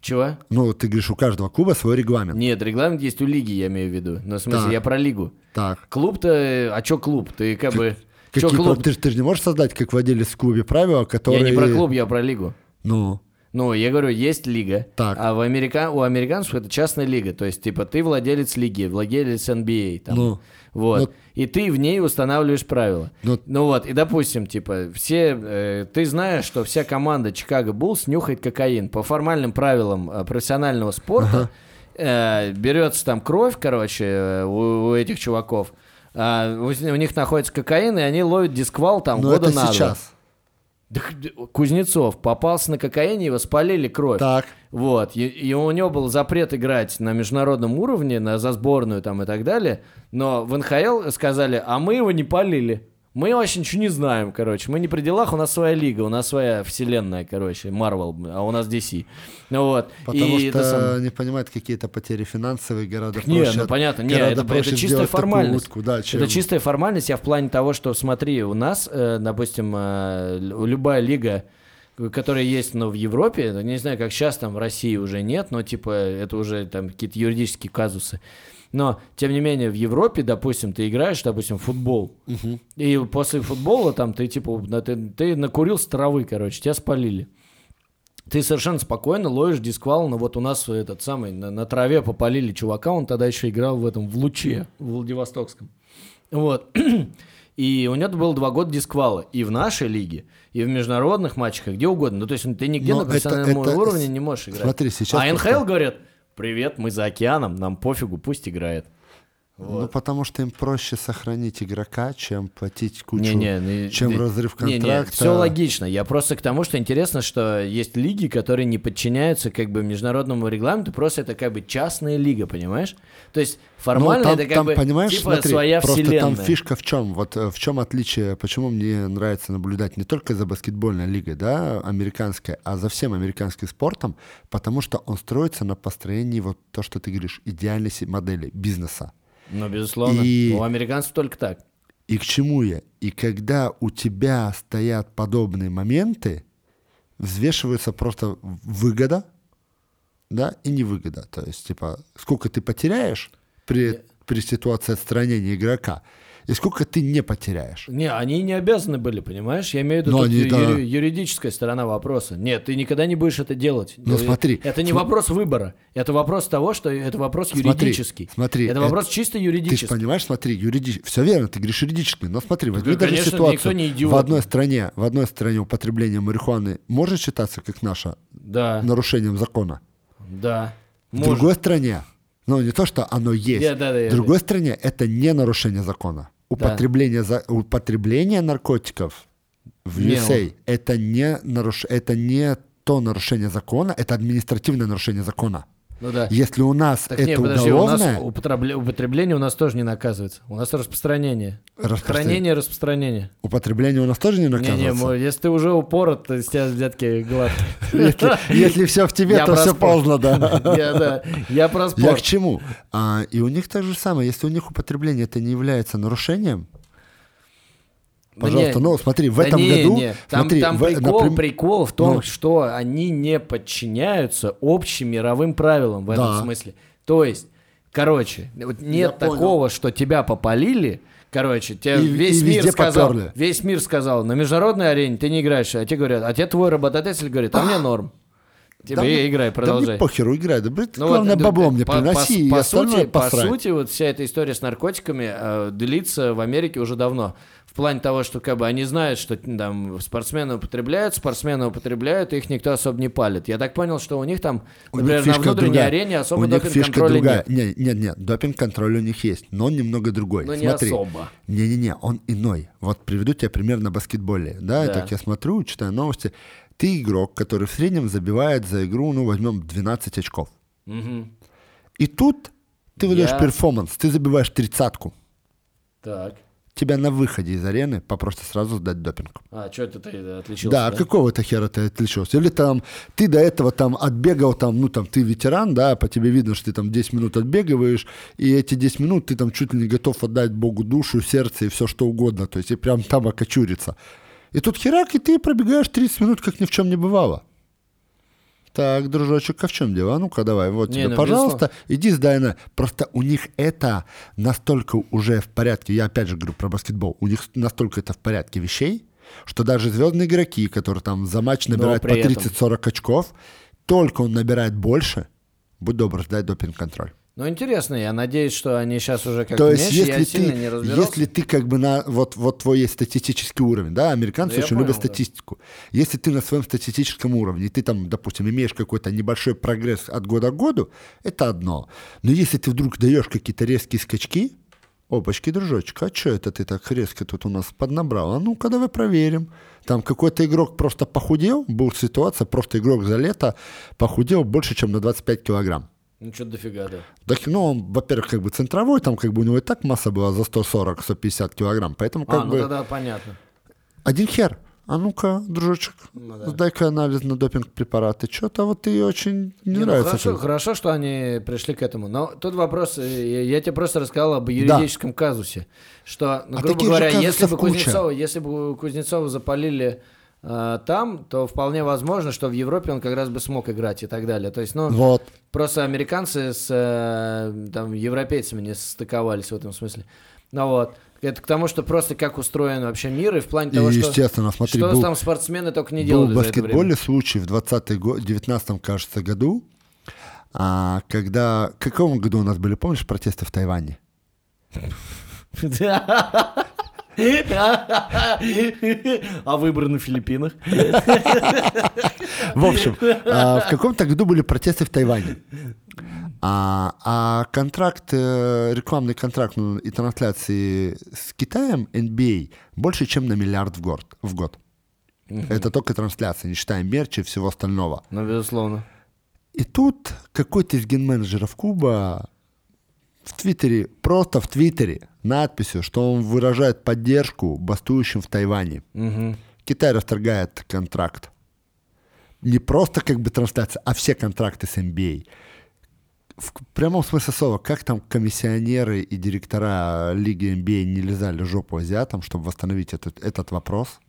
Чего? Ну, ты говоришь, у каждого клуба свой регламент. Нет, регламент есть у лиги, я имею в виду. Ну, в смысле, так. я про лигу. Так. Клуб-то, а чё клуб? Ты как, как бы... Какие чё клуб? Ты, ты же не можешь создать, как владелец в клубе, правила, которые... Я не про клуб, я про лигу. Ну? Ну, я говорю, есть лига, так. а в Америка... у американцев это частная лига. То есть, типа, ты владелец лиги, владелец NBA. Там. Ну. Вот. Но... И ты в ней устанавливаешь правила. Но... Ну вот, и допустим, типа, все, э, ты знаешь, что вся команда Чикаго Буллс нюхает кокаин. По формальным правилам э, профессионального спорта ага. э, берется там кровь, короче, э, у, у этих чуваков. А, у, у них находится кокаин, и они ловят дисквал там Но года это на сейчас. Кузнецов попался на кокаине, его спалили кровь. Так. Вот, и, и у него был запрет играть на международном уровне, на, за сборную там и так далее, но в НХЛ сказали, а мы его не полили. Мы вообще ничего не знаем, короче. Мы не при делах, у нас своя лига, у нас своя вселенная, короче, Марвел, а у нас DC. Ну вот. Потому и что сам- не понимают какие-то потери финансовые гораздо Не, проще. ну понятно, не, гораздо это, это чистая формальность. утку, да, чем- Это чистая формальность, я в плане того, что, смотри, у нас, э, допустим, э, любая лига, которая есть, но в Европе, не знаю, как сейчас там в России уже нет, но типа это уже там какие-то юридические казусы. Но, тем не менее, в Европе, допустим, ты играешь, допустим, в футбол, и после футбола там ты, типа, ты, ты накурил с травы, короче, тебя спалили. Ты совершенно спокойно ловишь дисквал, но вот у нас этот самый, на, на траве попалили чувака, он тогда еще играл в этом, в Луче, в Владивостокском. Вот. И у него было два года дисквала и в нашей лиге, и в международных матчах, и где угодно. Ну, то есть ты нигде Но на это- профессиональном это- уровне не можешь играть. Смотри, сейчас а НХЛ говорят, привет, мы за океаном, нам пофигу, пусть играет. Ну, потому что им проще сохранить игрока, чем платить кучу, Не-не, ну, чем не- разрыв не, не, контракта. все логично. Я просто к тому, что интересно, что есть лиги, которые не подчиняются как бы международному регламенту, просто это как бы частная лига, понимаешь? То есть Ну, формально там, это как там, бы понимаешь, типа смотри, своя просто вселенная. там фишка в чем? Вот э, в чем отличие, почему мне нравится наблюдать не только за баскетбольной лигой, да, американской, а за всем американским спортом, потому что он строится на построении вот то, что ты говоришь, идеальной модели бизнеса. Ну, безусловно. И- У американцев только так. И к чему я? И когда у тебя стоят подобные моменты, взвешивается просто выгода, да, и невыгода. То есть, типа, сколько ты потеряешь при, при ситуации отстранения игрока, и сколько ты не потеряешь. Не, они не обязаны были, понимаешь? Я имею в виду Но они, ю- да. юри- юридическая сторона вопроса. Нет, ты никогда не будешь это делать. Ну, Э, смотри, Это не см- вопрос выбора. Это вопрос того, что это вопрос Смотри, юридический. смотри, это это- вопрос чисто Ты же юридический. понимаешь, смотри, юридически, все верно, ты говоришь юридически, но смотри, возьми Да, даже конечно, ситуацию. не идиот. В одной стране, в одной стране употребление марихуаны может считаться как наше Да, нарушением закона. да. В Может. другой стране, ну не то, что оно есть, Да, да, да, в другой стране это не нарушение закона. Употребление, за, употребление наркотиков в Не, USA это не, наруш, это не то нарушение закона, это административное нарушение закона. Ну да. Если у нас Так это не, подожди, у уголовное, нас употребле- употребление у нас тоже не наказывается. У нас распространение. Распростран- Хранение, распространение. употребление у нас тоже не наказывается. мой, если ты уже упорот, то с тебя взятки гладкие. Если, все в тебе, то все поздно, да. Я, про Я к чему? А, и у них так же самое. Если у них употребление это не является нарушением, пожалуйста, не, ну смотри, в да этом не, году, не. Там, смотри, там в- прикол, напрям- прикол в том, Ну. что они не подчиняются общим мировым правилам в этом Да. смысле. То есть, короче, вот нет понял. такого, что тебя попалили, короче, тебе И- весь и мир сказал, попёрли. весь мир сказал, на международной арене ты не играешь, а тебе говорят, а тебе твой работодатель говорит, а мне норм. Тебе Да играй, Да продолжай. мне похеру, играй. Да, блядь, Ну главное, вот, бабло да, мне по- по- приноси, по, остальное сути, по сути, вот вся эта история с наркотиками э, длится в Америке уже давно. В плане того, что как бы они знают, что там спортсмены употребляют, спортсмены употребляют, и их никто особо не палит. Я так понял, что у них там, У них на внутренней другая. арене особо допинг-контроля нет. Не, нет, нет, допинг-контроль у них есть, но он немного другой. Но не Смотри, особо. Не-не-не, он иной. Вот приведу тебе пример на баскетболе. Да, Да. так я смотрю, читаю новости. Ты игрок, который в среднем забивает за игру, ну, возьмем 12 очков. Мгм. И тут ты выдаешь Я- перформанс, ты забиваешь тридцатку. Так. Тебя на выходе из арены попросят сразу сдать допинг. А, что это ты отличился? Да, какого-то хера ты отличился? Или там ты до этого там отбегал, там, ну там ты ветеран, да, по тебе видно, что ты там 10 минут отбегиваешь, и эти 10 минут ты там чуть ли не готов отдать Богу душу, сердце и все что угодно, то есть и прям там окочуриться. И тут херак, и ты пробегаешь 30 минут, как ни в чем не бывало. Так, дружочек, а в чем дело? А ну-ка, давай, вот Не, тебе, ну, пожалуйста, иди сдай на... Просто у них это настолько уже в порядке, я опять же говорю про баскетбол, у них настолько это в порядке вещей, что даже звездные игроки, которые там за матч набирают по при этом- 30-40 очков, только он набирает больше, будь добр, сдай допинг-контроль. Ну, интересно, я надеюсь, что они сейчас уже как То есть, я если сильно ты, не разбирался. если ты как бы на вот, вот твой есть статистический уровень, да, американцы я очень понял, любят да. статистику. Если ты на своем статистическом уровне, ты там, допустим, имеешь какой-то небольшой прогресс от года к году, это одно. Но если ты вдруг даешь какие-то резкие скачки, опачки, дружочек, а что это ты так резко тут у нас поднабрал? А ну-ка давай проверим. Там какой-то игрок просто похудел, была ситуация, просто игрок за лето похудел больше, чем на 25 килограмм. Ну, что дофига, да. Так, ну, он, во-первых, как бы центровой, там как бы у него и так масса была за 140-150 килограмм, поэтому как а, ну бы тогда понятно. один хер. А ну-ка, дружочек, Ну да. сдай-ка анализ на допинг-препараты. Что-то вот ты очень не, Не, ну нравится. хорошо, это. хорошо, что они пришли к этому. Но тут вопрос, э, я, я тебе просто рассказал об юридическом казусе, что, ну, А грубо говоря, если бы. Кузнецова, если бы Кузнецова запалили там, то вполне возможно, что в Европе он как раз бы смог играть и так далее. То есть, ну, Вот. просто американцы с э, там европейцами не стыковались в этом смысле. Ну вот. Это к тому, что просто как устроен вообще мир, и в плане И, того, что, естественно, смотри, что был, там спортсмены только не был делали в это время. баскетболе случай в 20 год, 19 кажется, году, а, когда... В каком году у нас были, помнишь, протесты в Тайване? А выборы на Филиппинах? В общем, а, в каком-то году были протесты в Тайване. А, а контракт, э, рекламный контракт и трансляции с Китаем NBA больше, чем на миллиард в год. В год. Это только трансляции, не считая мерча и всего остального. Ну, безусловно. И тут какой-то из генменеджеров клуба в Твиттере, просто в Твиттере, надписью, что он выражает поддержку бастующим в Тайване. Мгм. Китай расторгает контракт. Не просто как бы трансляция, а все контракты с NBA. В прямом смысле слова, как там комиссионеры и директора Лиги NBA не лизали жопу азиатам, чтобы восстановить этот, этот вопрос.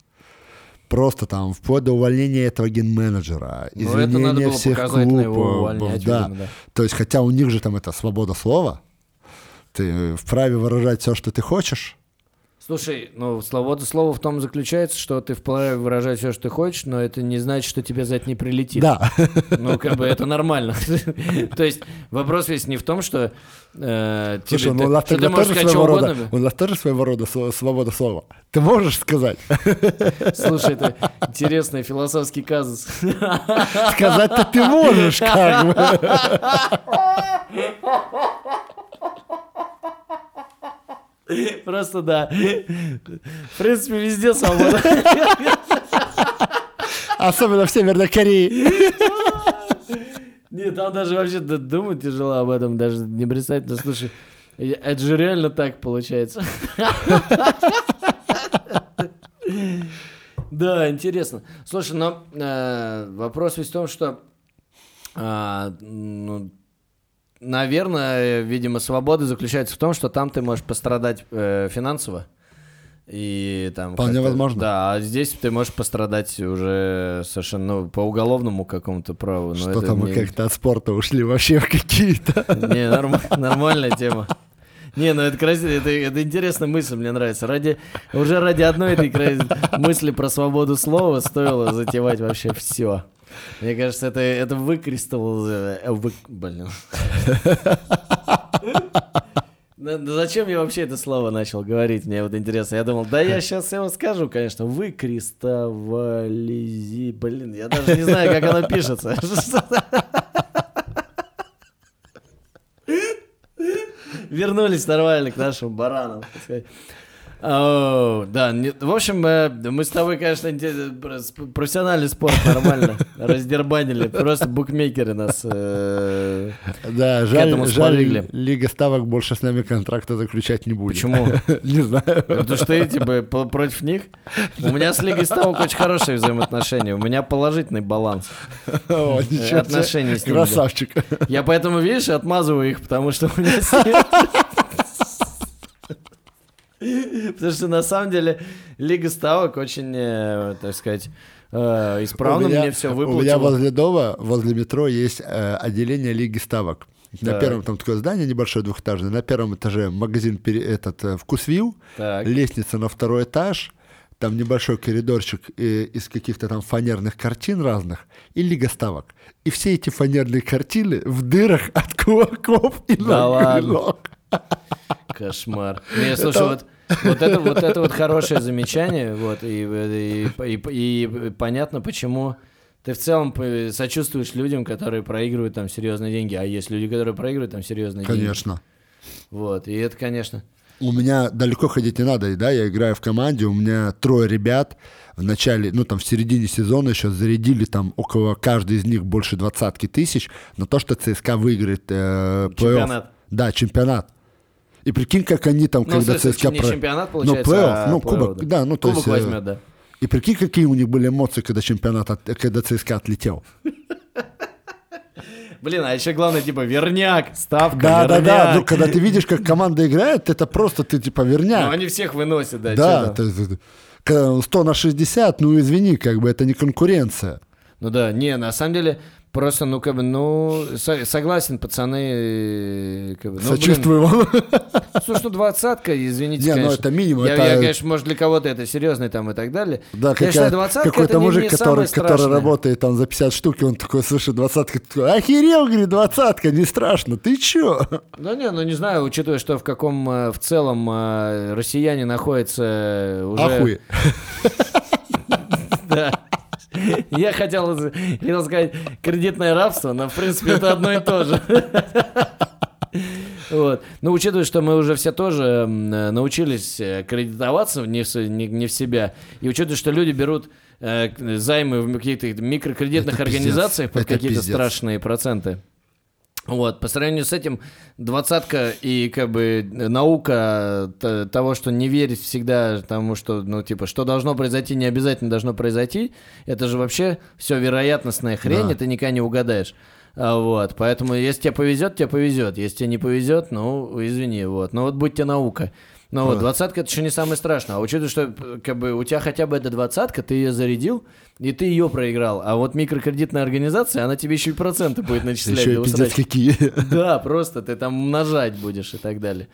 Просто там вплоть до увольнения этого генменеджера, Ну, извинения всех клубов, да. видимо, да. То есть, хотя у них же там это свобода слова, ты вправе выражать все, что ты хочешь. Слушай, ну, свобода слова в том заключается, что ты вправе выражать все, что ты хочешь, но это не значит, что тебе за это не прилетит. Да. Ну, как бы это нормально. То есть вопрос весь не в том, что э, Слушай, ну нас тоже своего рода, угодно. у нас тоже своего рода св- свобода слова. Ты можешь сказать? Слушай, это интересный философский казус. Сказать-то ты можешь, как бы. Просто да. В принципе, везде свобода. Особенно в Северной Корее. Нет, там даже вообще думать тяжело об этом, даже не представить. Ну, слушай, это же реально так получается. Да, интересно. Слушай, но э, вопрос весь в том, что, а, ну, наверное, видимо, свобода заключается в том, что там ты можешь пострадать э, финансово. И там Вполне возможно. Да, а здесь ты можешь пострадать уже совершенно ну, по уголовному какому-то праву. Ну, это мы не- как-то от спорта ушли вообще в какие-то. не, норм- нормальная тема. Не, ну это красиво, это, это интересная мысль, мне нравится. Ради, уже ради одной этой мысли про свободу слова стоило затевать вообще все. Мне кажется, это, это выкристаллизовало... блин. Ну, ну зачем я вообще это слово начал говорить? Мне вот интересно. Я думал, да я сейчас его скажу, конечно. Выкристаллизи... Блин, я даже не знаю, как оно пишется. Вернулись нормально к нашим баранам. Оу, да, в общем, э, мы с тобой, конечно, профессиональный спорт нормально раздербанили. Просто букмекеры нас... э, Да, жаль, жаль. Лига Ставок больше с нами контракта заключать не будет. Почему? Не знаю. Потому что ты, типа, против них? У меня с Лигой Ставок очень хорошие взаимоотношения. У меня положительный баланс. О, ничего себе. отношения с ними. Красавчик. Я поэтому, видишь, отмазываю их, потому что у меня Потому что на самом деле Лига Ставок очень, э, так сказать, э, исправно меня- мне все У меня возле дома, возле метро есть э, отделение Лиги Ставок. На Так. первом там такое здание небольшое двухэтажное, на первом этаже магазин этот вкусвилл, Так. лестница на второй этаж, там небольшой коридорчик из каких-то там фанерных картин разных и Лига Ставок. И все эти фанерные картины в дырах от кулаков и Да ног. Кошмар. Не, слушай, вот, вот, это, вот это вот хорошее замечание, вот, и, и, и- и понятно, почему ты в целом сочувствуешь людям, которые проигрывают там серьезные деньги, а есть люди, которые проигрывают там серьезные деньги. Конечно. Вот, и это, конечно. у меня далеко ходить не надо, да, я играю в команде, у меня трое ребят в начале, ну там в середине сезона еще зарядили там около каждый из них больше двадцатки тысяч на то, что ЦСКА выиграет э, плей-офф. Чемпионат. Да, чемпионат. И прикинь, как они там, Ну, когда смысле, ЦСКА... не про- чемпионат, ну, получается, плей-офф, а ну, кубок, да, ну, то Кубок есть... э, возьмет, да. И прикинь, какие у них были эмоции, когда чемпионат, от- когда ЦСКА отлетел. Блин, а еще главное, типа, верняк, ставка, Да, да, верняк. да. Ну, когда ты видишь, как команда играет, это просто ты типа верняк. Ну, они всех выносят, да. Да, ты- когда 100 на 60, ну извини, как бы это не конкуренция. Ну да, не, на самом деле, просто, ну, как бы, ну, со- согласен, пацаны, э, как бы, ну, блин, Сочувствую вам. Слушай, ну двадцатка, извините, Не, ну, конечно. это минимум, Я, это- я, конечно, может, для кого-то это серьезный там и так далее. Да, конечно, двадцатка какой-то это не- мужик, не который, который работает там за 50 штук, и он такой, слушай, двадцатка, такой, охерел, говорит, двадцатка, не страшно, ты чё? Да не, ну не знаю, учитывая, что в каком э, в целом э, россияне находятся уже... Ахуй. Да. Я хотел, хотел сказать кредитное рабство, но в принципе это одно и то же. Вот. Но учитывая, что мы уже все тоже э, научились э, кредитоваться не в, не, не в себя, и учитывая, что люди берут э, займы в каких-то микрокредитных Это пиздец. организациях под Это какие-то пиздец. страшные проценты. Вот, по сравнению с этим, двадцатка и как бы наука т- того, что не верить всегда тому, что, ну, типа, что должно произойти, не обязательно должно произойти, это же вообще все вероятностная хрень, Да. и ты никогда не угадаешь. А, Вот, поэтому если тебе повезет, тебе повезет. Если тебе не повезет, ну, извини, вот. Но вот будь тебе наука. Ну вот, двадцатка это еще не самое страшное. А учитывая, что э, как бы у тебя хотя бы эта двадцатка, ты ее зарядил, и ты ее проиграл. А вот микрокредитная организация, она тебе еще и проценты будет начислять. Еще и пиздец какие. Да, просто ты там умножать будешь и так далее.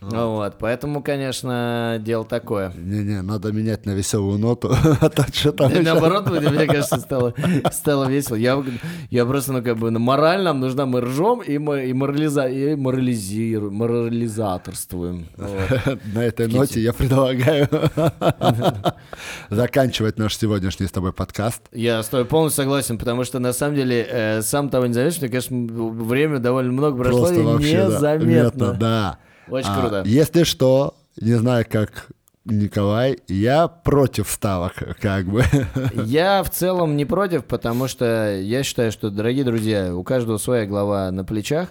Вот, поэтому, конечно, дело такое. Не-не, надо менять на веселую ноту, а то что там Да, еще? Наоборот, мне мне кажется, стало, стало весело. Я, я просто, ну, как бы, ну, мораль нам нужна, мы ржем и, мо- и, морализа, и морализируем, морализаторствуем. Вот. На этой ноте я предлагаю заканчивать наш сегодняшний с тобой подкаст. Я с тобой полностью согласен, потому что, на самом деле, э, сам того не заметишь, мне, конечно, время довольно много прошло Просто и вообще, да, незаметно. да. Очень А, круто. Если что, не знаю, как Николай, я против ставок, как бы. Я в целом не против, потому что я считаю, что, дорогие друзья, у каждого своя глава на плечах.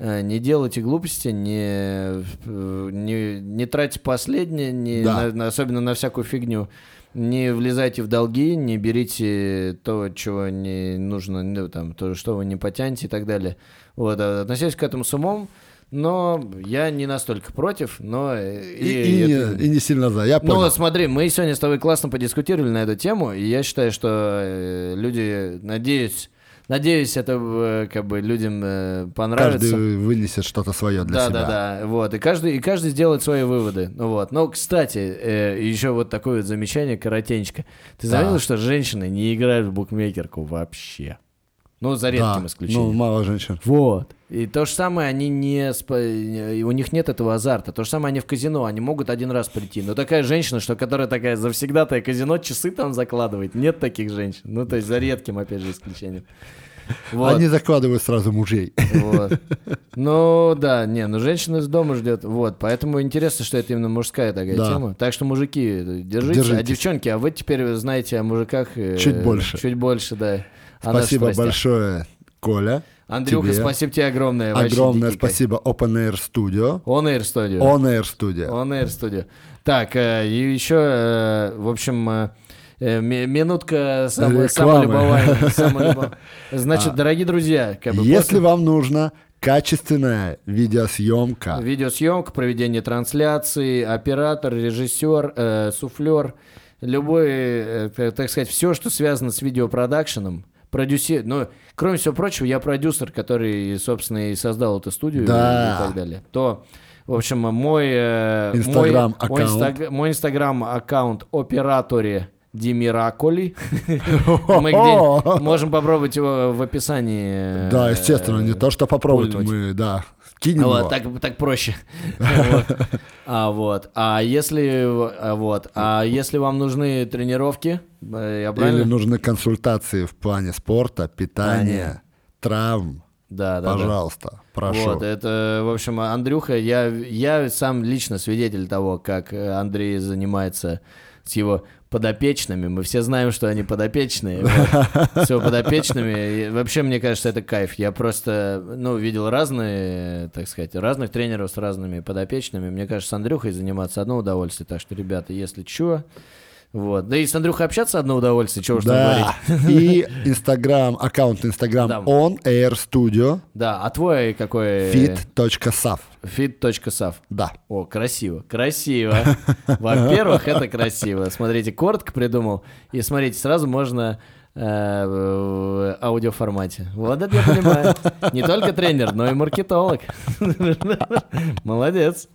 Э, Не делайте глупости, не, э, не, не тратьте последнее, не Да. на- особенно на всякую фигню. Не влезайте в долги, не берите то, чего не нужно, ну, там, то, что вы не потянете и так далее. Вот, а относитесь к этому с умом, но я не настолько против, но... э, И, и это- не, и не сильно за, я ну, понял. смотри, мы сегодня с тобой классно подискутировали на эту тему, и я считаю, что э, люди, надеюсь, надеюсь, это э, как бы людям понравится. Каждый вынесет что-то свое для да, себя. да, да, вот, и каждый, и каждый сделает свои выводы, ну вот. Но, кстати, еще вот такое вот замечание коротенько. Ты Да. заметил, что женщины не играют в букмекерку вообще? Ну, за редким Да, исключением. Ну, мало женщин. Вот. И то же самое, они не... и У них нет этого азарта. То же самое, они в казино, они могут один раз прийти. Но такая женщина, что которая такая завсегдатая казино, часы там закладывает. Нет таких женщин. Ну, то есть за редким, опять же, исключением. Вот. Они закладывают сразу мужей. Вот. Ну, да, не, ну женщина из дома ждет. Вот, поэтому интересно, что это именно мужская такая Да. тема. Так что, мужики, держитесь. А Держитесь. девчонки, а вы теперь знаете о мужиках... э, Чуть больше. Чуть больше, да. Наших Спасибо большое, Коля. Андрюха, тебе. спасибо тебе огромное. Огромное спасибо Open Air Studio. On Air Studio. On Air Studio. On Air Studio. Так, э, и еще, э, в общем, э, ми- минутка Рекламы. самолюбования. самолюбов- Значит, А, дорогие друзья, как бы Если после- вам нужна качественная видеосъемка, видеосъемка, проведение трансляции, оператор, режиссер, э, суфлер, любой, э, так сказать, все, что связано с видеопродакшеном, продюсер, ну, кроме всего прочего, я продюсер, который, собственно, и создал эту студию Да. и так далее, то, в общем, мой... э, мой- Инстаграм-аккаунт. Мой, мой инстаграм-аккаунт операторе Демираколи. Мы можем попробовать его в описании. да, естественно, не то, что попробовать, мы, да, кинем Вот, его. так, так проще. Вот. А вот, а если, а вот, а если вам нужны тренировки, э, Или нужны консультации в плане спорта, питания, травм, Да, да, Пожалуйста, прошу. Вот, это, в общем, Андрюха, я, я сам лично свидетель того, как э, Андрей занимается с его подопечными. Мы все знаем, что они подопечные. Его подопечными. И вообще, мне кажется, это кайф. Я просто, ну, видел разные, так сказать, разных тренеров с разными подопечными. Мне кажется, с Андрюхой заниматься одно удовольствие. Так что, ребята, если что, вот. Да и с Андрюхой общаться одно удовольствие, чего уж там Да. говорить. И Инстаграм, аккаунт Инстаграм Да. on air studio Да, а твой какой? fit.sav. Fit.sav. Да. О, красиво, красиво. Во-первых, это красиво. Смотрите, коротко придумал. И смотрите, сразу можно э, в аудиоформате. Вот это я понимаю. Не только тренер, но и маркетолог. Молодец.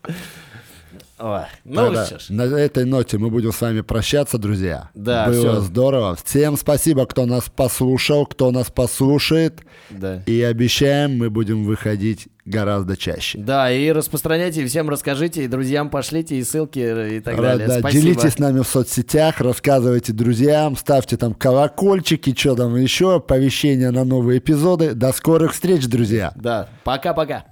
Ой, ну Тогда что ж. На этой ноте мы будем с вами прощаться, друзья. Да, Было всё. здорово. Всем спасибо, кто нас послушал, кто нас послушает. Да. И обещаем, мы будем выходить гораздо чаще. Да, и распространяйте, и всем расскажите, и друзьям пошлите, и ссылки, и так далее. Да, Спасибо. делитесь с нами в соцсетях, рассказывайте друзьям, ставьте там колокольчики, что там еще, оповещения на новые эпизоды. До скорых встреч, друзья! Да, пока-пока.